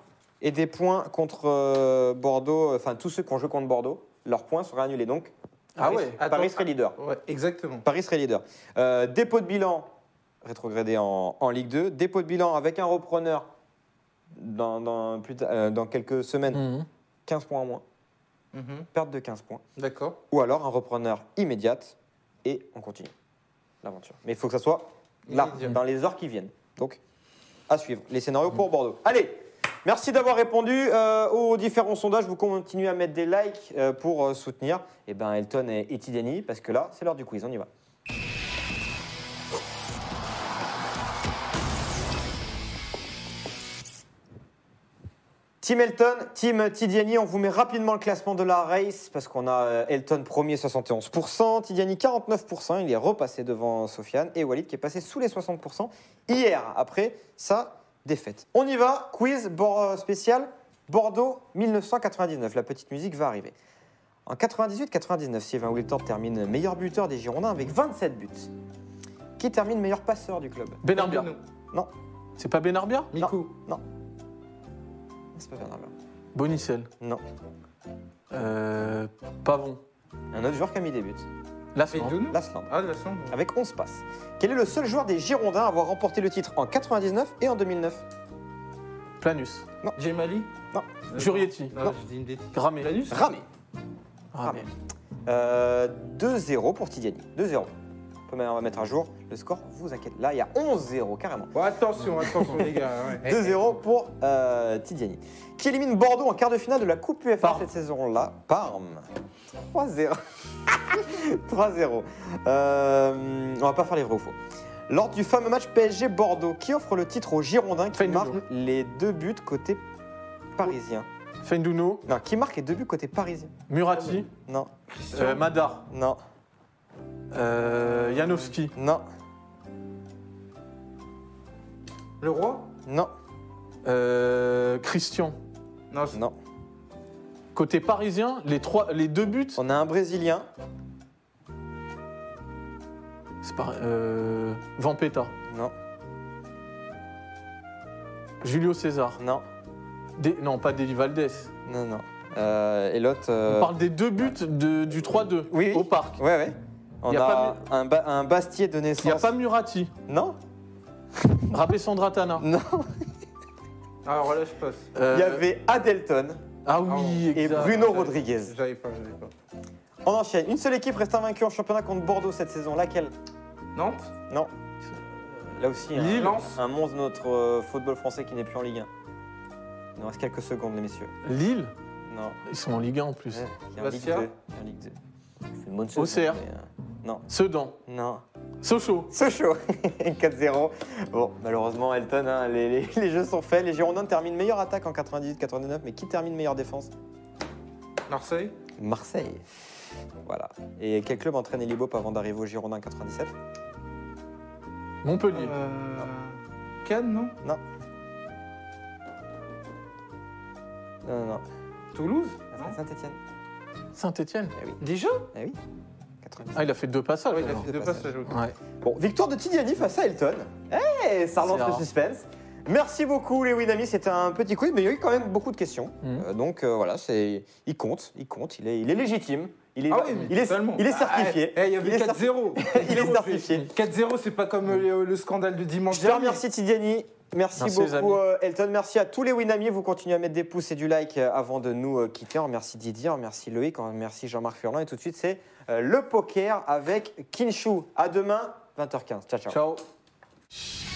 et des points contre euh, Bordeaux. Enfin, tous ceux qui ont joué contre Bordeaux, leurs points seraient annulés. Donc, Ah Paris, ouais. Paris serait leader. Ouais, exactement. Paris serait leader. Euh, dépôt de bilan, rétrogradé en, en Ligue 2. Dépôt de bilan avec un repreneur dans, dans, plus tard- euh, dans quelques semaines, Mhm. 15 points en moins. Mhm. Perte de 15 points. D'accord. Ou alors un repreneur immédiate et on continue l'aventure. Mais il faut que ça soit là, Immédiat. dans les heures qui viennent. Donc, à suivre. Les scénarios pour Bordeaux. Allez Merci d'avoir répondu euh, aux différents sondages. Vous continuez à mettre des likes euh, pour euh, soutenir eh ben, Elton et, et Tidiane, parce que là, c'est l'heure du quiz. On y va. Team Elton, Team Tidiane, on vous met rapidement le classement de la race parce qu'on a euh, Elton premier 71%, Tidiane 49%, il est repassé devant Sofiane et Walid qui est passé sous les 60% hier après sa défaite. On y va, quiz bor- euh, spécial Bordeaux 1999, la petite musique va arriver. En 98-99, Sylvain Wiltord termine meilleur buteur des Girondins avec 27 buts. Qui termine meilleur passeur du club? Benarbia. Nous. C'est pas Benarbia? Mikou. C'est pas Bernard Blanc. Bonicel. Non. Euh, Pavon. Un autre joueur qui a mis des buts. Lasland. Lasland. Ah, avec 11 passes. Quel est le seul joueur des Girondins à avoir remporté le titre en 99 et en 2009 Planus. Gemali Non. Euh, Jurietti. Non, Non. je dis une bêtise. Ramé. Planus? Ramé. Ramé. Euh, 2-0 pour Tidiane. 2-0. On peut mettre à jour le score, vous inquiétez. Là, il y a 11-0 carrément. Bon, attention, attention, les gars. ouais. 2-0 pour euh, Tidiane. Qui élimine Bordeaux en quart de finale de la Coupe UEFA Parme. cette saison-là? Parme. 3-0. 3-0. Euh, on va pas faire les vrais ou faux. Lors du fameux match PSG Bordeaux, qui offre le titre aux Girondins qui marque les deux buts côté parisien? Fendouno. Non, qui marque les deux buts côté parisien Murati. Non, euh, Madar. non, Euh, Janowski. non, Le roi? Non, Euh, Christian. Non, c'est- non. Côté parisien, les, trois, les deux buts, On a un Brésilien. c'est pas. Euh, Vampeta. Non, Julio César. non, Des- non, pas Deli Valdés. non, non. Euh, et l'autre. On euh, parle des deux buts de- du 3-2 Oui, oui. au parc. Ouais, ouais. On Y a, a un, ba- un Bastier de Il n'y a naissance. pas Murati. Non, Rabé Sandratana. non. Alors là, je passe. Euh, Il y avait Adelton Ah oui, et exact. Bruno Rodriguez. J'avais pas, j'avais pas. On enchaîne. Une seule équipe reste invaincue en championnat contre Bordeaux cette saison. Laquelle? Nantes Non. Là aussi, un, Lille. Lens. un monstre de notre euh, football français qui n'est plus en Ligue 1. Il nous reste quelques secondes, les messieurs. Lille, Non. ils sont en Ligue 1 en plus. Y a en Ligue 2. Bastia. Il y a en Ligue 2. Il fait une bonne saison, Auxerre. mais, euh, Non. Sedan, Non. Sochaux. Sochaux, 4-0. Bon, malheureusement, Elton, hein, les, les- les jeux sont faits. Les Girondins terminent meilleure attaque en 98-99, mais qui termine meilleure défense? Marseille Marseille. Voilà. Et quel club entraîne Elibop avant d'arriver aux Girondins en 97 Montpellier. euh... Cannes, non? Non. Non, non, non. Toulouse? Saint-Etienne. Saint-Etienne. Eh oui, Déjà? Eh oui. 97. Ah, il a fait deux passages. Il a fait deux Deux passages. ok. Ouais. Bon, victoire de Tidiani face à Elton. Eh, ça relance C'est le suspense. Merci beaucoup les Winamis, c'était un petit quiz, mais il y a eu quand même beaucoup de questions. Mhm. Euh, donc euh, voilà, c'est, il compte, il compte, il est, il est légitime, il est, Ah oui, il est, totalement. il est certifié. Ah, eh, il y Il avait est 4-0. il est certifié. 4-0, c'est pas comme le, le scandale de dimanche Je te dernier. remercie Tidiani. Merci, beaucoup euh, Elton. Merci à tous les Winamis. Vous continuez à mettre des pouces et du like euh, avant de nous euh, quitter. On remercie Didier, on remercie Loïc, on remercie Jean-Marc Furlan. Et tout de suite, c'est le poker avec Kinshu. À demain, 20h15. Ciao, ciao. Ciao.